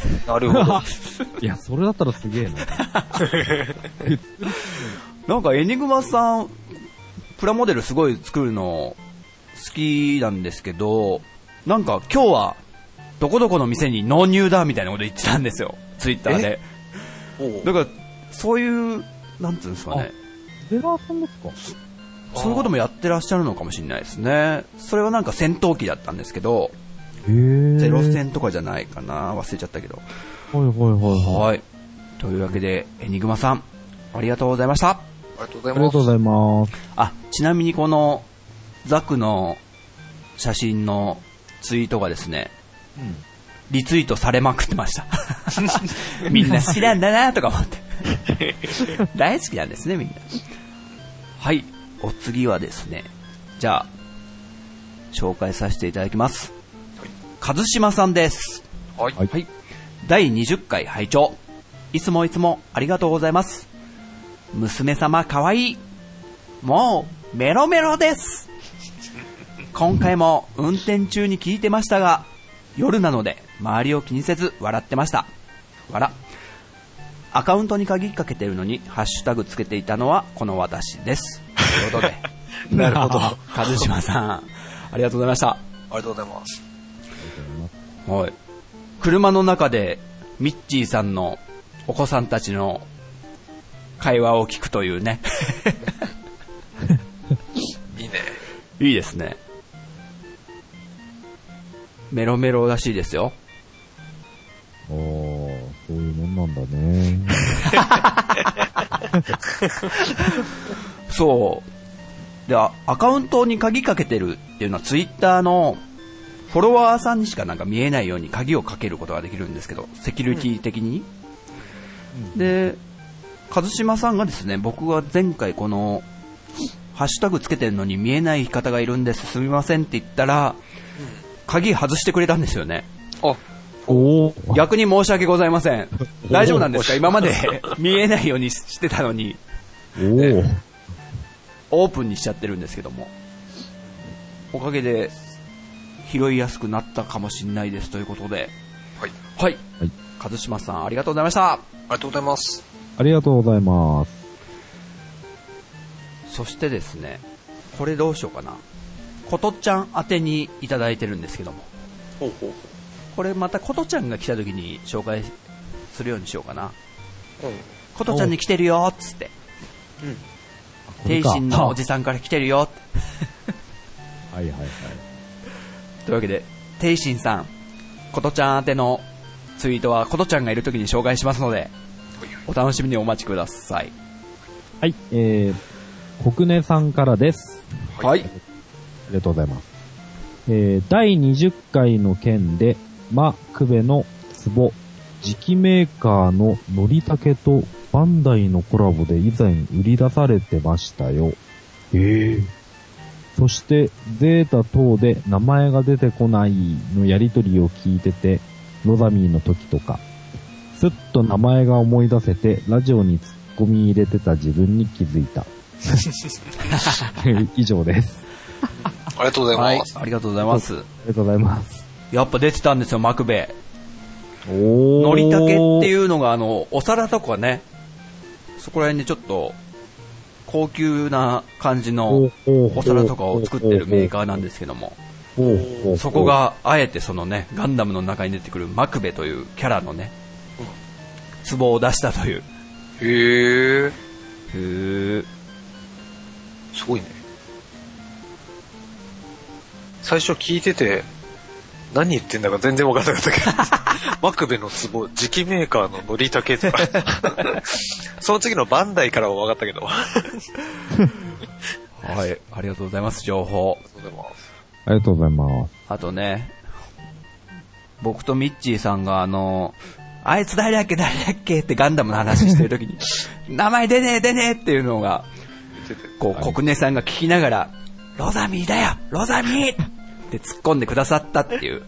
なるほど。いや、それだったらすげえな。なんかエニグマさん、プラモデルすごい作るの好きなんですけど、なんか今日はどこどこの店に納入だみたいなこと言ってたんですよ。ツイッターで。だから、そういう、なんつうんですかね。ゼラーさんですかそういうこともやってらっしゃるのかもしれないですね。それはなんか戦闘機だったんですけど、へえ。ゼロ戦とかじゃないかな忘れちゃったけど。はいはいはいはい。はい。というわけで、エニグマさん、ありがとうございました。ありがとうございます。ありがとうございます。あ、ちなみにこの、ザクの写真のツイートがですね、リツイートされまくってました。みんな好きなんだなとか思って。大好きなんですね、みんな。はい、お次はですね、じゃあ、紹介させていただきます。和島さんです。はい。はいはい。第20回拝聴いつもいつもありがとうございます。娘様かわいい。もう、メロメロです。今回も運転中に聞いてましたが、夜なので周りを気にせず笑ってました。笑。アカウントに鍵かけてるのにハッシュタグつけていたのはこの私です。ということで、なるほど。あ 和島さん、ありがとうございました。りがとうございます。はい。車の中で、ミッチーさんのお子さんたちの会話を聞くというね。いいね。いいですね。メロメロらしいですよ。おー、そういうもんなんだね。そう。で、あアカウントに鍵かけてるっていうのはツイッターのフォロワーさんにしかなんか見えないように鍵をかけることができるんですけど、セキュリティ的に？で、和島さんがですね、僕が前回この、ハッシュタグつけてるのに見えない方がいるんです、すみませんって言ったら、鍵外してくれたんですよね。あ、おー、逆に申し訳ございません。大丈夫なんですか？今まで 見えないようにしてたのに、おー、オープンにしちゃってるんですけども。おかげで、拾いやすくなったかもしれないですということで。はい。はい。はい和島さん、ありがとうございました。ありがとうございます。ありがとうございます。そしてですね、これどうしようかな。ことちゃん宛てにいただいてるんですけども。ほうほうこれまたことちゃんが来た時に紹介するようにしようかな。ほう。ことちゃんに来てるよっつって。うん。うん。これか天心のおじさんから来てるよって。はいはいはい。というわけで、天心さん、ことちゃん宛てのツイートはことちゃんがいる時に紹介しますので、お楽しみにお待ちください。はい、えー、国根さんからです。はい。ありがとうございます。えー、第20回の件で、マ・クベの壺、磁気メーカーのノリタケとバンダイのコラボで以前売り出されてましたよ。ええそして、ゼータ等で名前が出てこないのやりとりを聞いてて、ロザミーの時とか、すっと名前が思い出せて、ラジオに突っ込み入れてた自分に気づいた。以上です。ありがとうござはいいます。。ありがとうございます。ありがとうございます。やっぱ出てたんですよ、マクベ。おー。のりたけっていうのが、あの、お皿とかね、そこら辺でちょっと、高級な感じのお皿とかを作ってるメーカーなんですけども、ーそこ、が、あえてそのね、ガンダムの中に出てくるマクベというキャラのね、壺を出したという。へえ。すごいね。最初聞いてて、何言ってんだか全然わからなかったけど、マクベの壺、磁気メーカーのノリタケとか、その次のバンダイからは分かったけど。あ はい、ありがとうございます、情報。りがとうございます。ありがとうございます。あとね、僕とミッチーさんがあの、あいつ誰だっけ誰だっけってガンダムの話してるときに、名前出ねえ出ねえっていうのが。こう、国根さんが聞きながら、ロザミーだよロザミーって突っ込んでくださったっていう。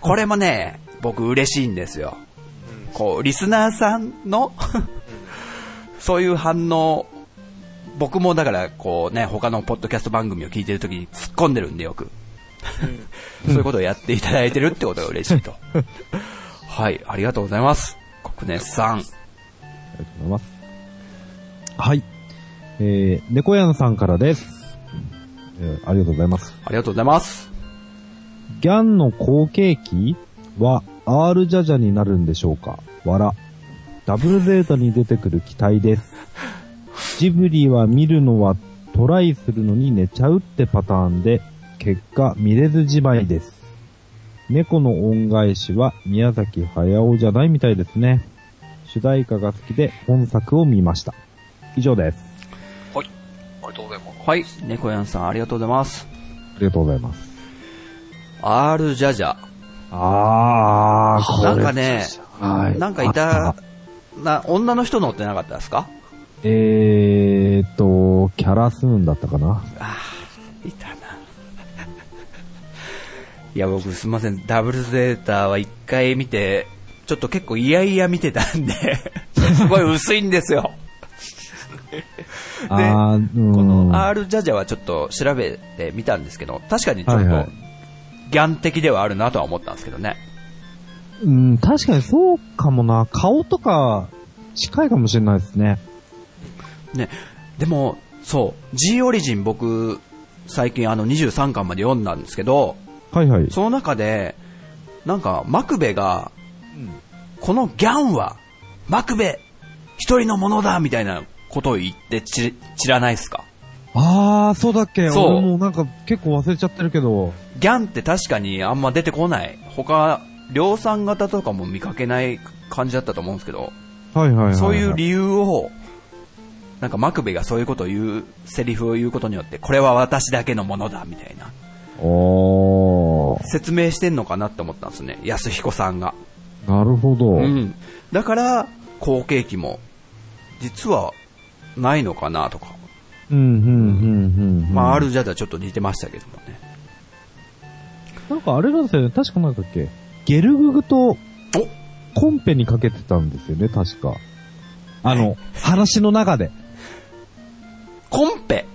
これもね、僕嬉しいんですよ。こう、リスナーさんの、そういう反応、僕もだから、こうね、他のポッドキャスト番組を聞いてるときに突っ込んでるんでよく。そういうことをやっていただいてるってことが嬉しいと。はい、ありがとうございます。国根さん。ありがとうございます。はい。えー、猫やんさんからです。えーありがとうございます。ありがとうございます。ギャンの後継機は R ジャジャになるんでしょうか？わら。ダブルゼータに出てくる機体です。ジブリは見るのはトライするのに寝ちゃうってパターンで、結果見れずじまいです。猫の恩返しは宮崎駿じゃないみたいですね。主題歌が好きで本作を見ました。以上です。はい。ありがとうございます。はい、猫やんさんありがとうございます。ありがとうございます。R ジャジャ。あー、これ。なんかね、はいなんかいた、な、女の人乗ってなかったですか？えーっと、キャラスーンだったかな？ああ、いたな。いや、僕すみません、ダブルゼータは一回見て、ちょっと結構嫌々見てたんで、すごい薄いんですよ。あー、うん。この R ジャジャはちょっと調べてみたんですけど、確かにちょっとはいはい、ギャン的ではあるなとは思ったんですけどね。うん、確かにそうかもな。顔とか、近いかもしれないですね。ね、でも、そう、G オリジン僕、最近あの23巻まで読んだんですけど、はいはい。その中で、なんか、マクベが、このギャンは、マクベ、一人のものだみたいなことを言ってち、知らないですか？あー、そうだっけそう俺もなんか結構忘れちゃってるけど。ギャンって確かにあんま出てこない。他、量産型とかも見かけない感じだったと思うんですけど、はいはいはい、はい。そういう理由を、なんかマクベがそういうことを言う、セリフを言うことによって、これは私だけのものだみたいな、おー。説明してんのかなって思ったんですね、安彦さんが。なるほど。うん。だから、後継機も、実は、ないのかなとか。うん、うん、うん、うん。まあ、あるじゃとはちょっと似てましたけどもね。なんかあれなんですよね。確かなんだっけ？ゲルググと、コンペにかけてたんですよね、確か。あの、話の中で。コンペ？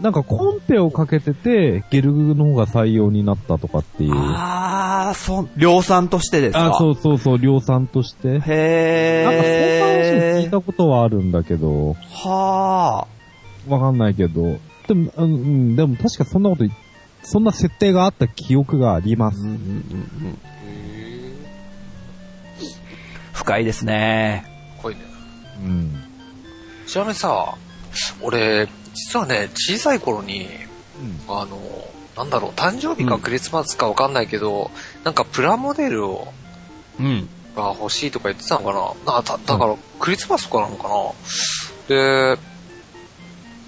なんかコンペをかけてて、ゲルググの方が採用になったとかっていう。あー、そう、量産としてですか？あ、そうそうそう、量産として。なんかそんな話。聞いたことはあるんだけど、はわかんないけど。でも、うん、でも確かそんなこと、そんな設定があった記憶がありま。す。うんうんうんうん。へ深いですね。ー。こいね。うん。ちなみにさ、俺、実はね、小さい頃に、あの、なん。だろう、誕生日かクリスマスかわかん。ないけど、なん。かプラモデルを、うん。が欲しいとか言ってたのかななだだから、クリスマスとかなのかなで、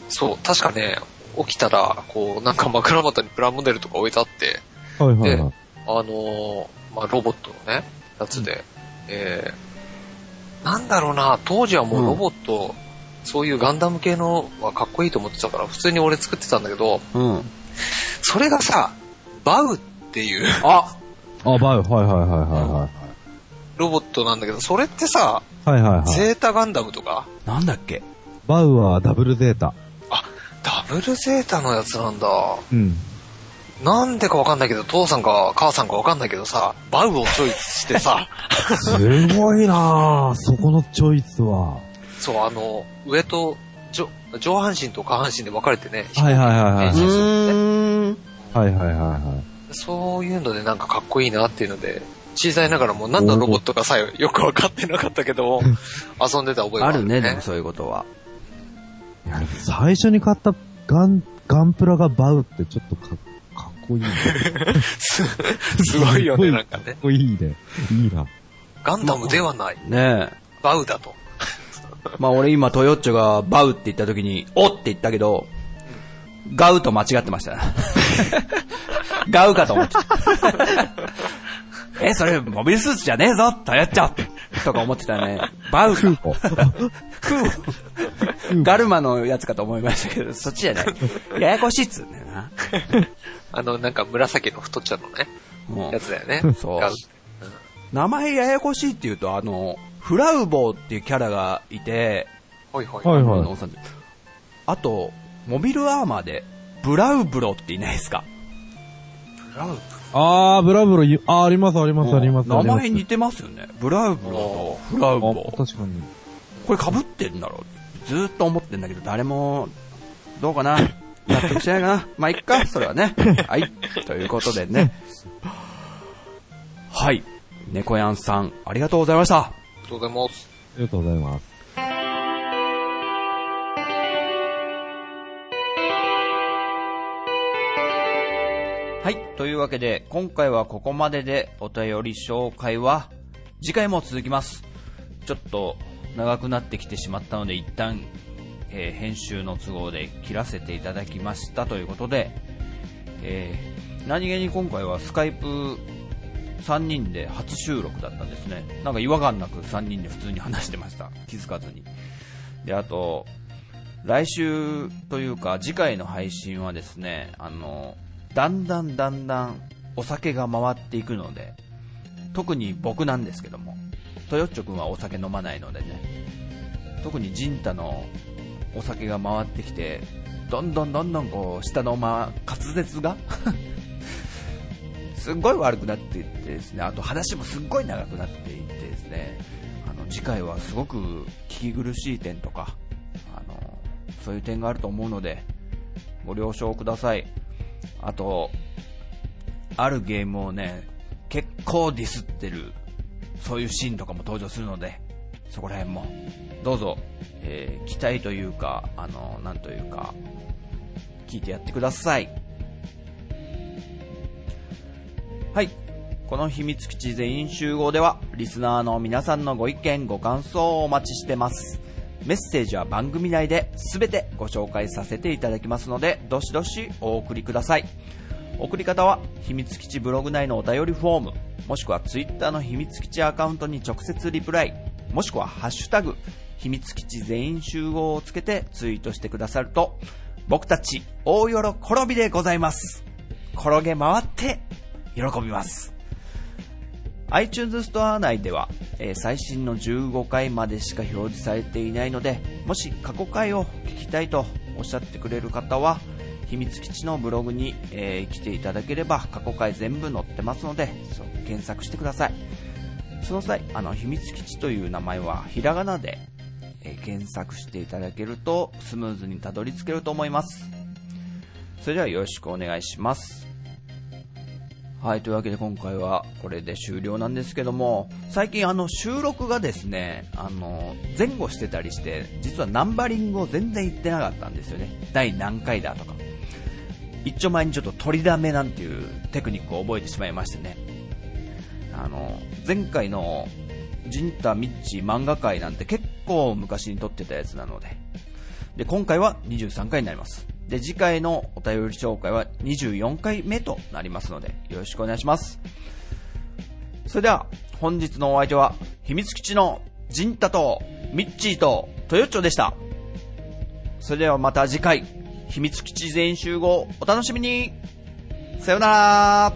そう、確かね、起きたら、こう、なんか枕元にプラモデルとか置いてあって、はいはいはい。あのーまあ、ロボットのね、やつで、えー、なんだろうな、当時はもうロボット、そういうガンダム系のはかっこいいと思ってたから、普通に俺作ってたんだけど、うん。それがさ、バウっていうああ、バイ、はいはいはいはいロボットなんだけど、それってさ、はい。はいはいはい。ゼータガンダムとか、なんだっけ？バウはダブルゼータ。ダブルゼータのやつなんだ。うん。なんでかわかんないけど、父さんか母さんかわかんないけどさ、バウをチョイスしてさ、すごいなぁ、そこのチョイスは。そう、あの、上と上上半身と下半身で分かれてね、はいはいはいはい。うーん。はいはいはいはい。そういうのでなんかかっこいいなっていうので、小さいながらも何のロボットかさえよく分かってなかったけど、遊んでた覚えがある、あるね、でもそういうことは。いや最初に買ったガン、ガンプラがバウってちょっとかかっこいいね。すすごいよね、なんかねかっ。こいいね。いいな。ガンダムではない、ねえ。バウだと。まあ俺今トヨッチョがバウって言った時に、おって言ったけど、ガウと間違ってましたね。ガウかと思ってた。え、それモビルスーツじゃねえぞトヨッチョとか思ってたね。バウか。空母。クーガルマのやつかと思いましたけど、そっちじゃない。ややこしいっつうんだよな。あの、なんか紫の太っちゃうのね、もやつだよね。そう名前ややこしいって言うと、あの、フラウボーっていうキャラがいて、ほいほい。はいあのおさんあと、モビルアーマーで、ブラウブロっていないですか？ブラウあー、ブラブロ、あー、ありますありますあります。名前似てますよね。ブラウブロとフラウボあ、確かに。これ被ってんだろうずーっと思ってんだけど、誰も、どうかな納得しないかな まあ、いっか、それはね。はい。ということでね。はい。猫やんさん、ありがとうございました。ありがとうございます。ありがとうございます。はい。というわけで、今回はここまででお便り紹介は、次回も続きます。ちょっと長くなってきてしまったので、一旦、えー編集の都合で切らせていただきましたということで、えー何気に今回はスカイプ3人で初収録だったんですね。なんか違和感なく3人で普通に話してました。気づかずに。で、あと、来週というか次回の配信はですね、あの、だんだんだんだんお酒が回っていくので、特に僕なんですけども、トヨッチョ君はお酒飲まないのでね、特にジンタのお酒が回ってきて、どんどんどんどんこう、下のま、滑舌が すっごい悪くなっていってですね、あと話もすっごい長くなっていってですね、あの、次回はすごく聞き苦しい点とか、あの、そういう点があると思うので、ご了承ください。あと、あるゲームをね、結構ディスってる、そういうシーンとかも登場するので、そこら辺も、どうぞ、えー期待というか、あの、なんというか、聞いてやってください。はい。この秘密基地全員集合では、リスナーの皆さんのご意見、ご感想をお待ちしてます。メッセージは番組内で全てご紹介させていただきますので、どしどしお送りください。送り方は、秘密基地ブログ内のお便りフォーム、もしくはツイッターの秘密基地アカウントに直接リプライ、もしくはハッシュタグ、秘密基地全員集合をつけてツイートしてくださると、僕たち大喜びでございます。転げ回って喜びます。iTunes ストア内では、えー最新の15回までしか表示されていないので、もし過去回を聞きたいとおっしゃってくれる方は、秘密基地のブログに、えー来ていただければ過去回全部載ってますので、検索してください。その際、あの、秘密基地という名前はひらがなで、えー検索していただけるとスムーズにたどり着けると思います。それではよろしくお願いします。はい、というわけで今回はこれで終了なんですけども、最近あの収録がですね、あの、前後してたりして、実はナンバリングを全然言ってなかったんですよね。第何回だとか。一丁前にちょっと取りだめなんていうテクニックを覚えてしまいましてね。あの、前回のジンタミッチ漫画界なんて結構昔に撮ってたやつなので。で、今回は23回になります。で、次回のお便り紹介は24回目となりますので、よろしくお願いします。それでは、本日のお相手は、秘密基地のジンタとミッチーとトヨッチョでした。それではまた次回、秘密基地全集合、お楽しみにさようなら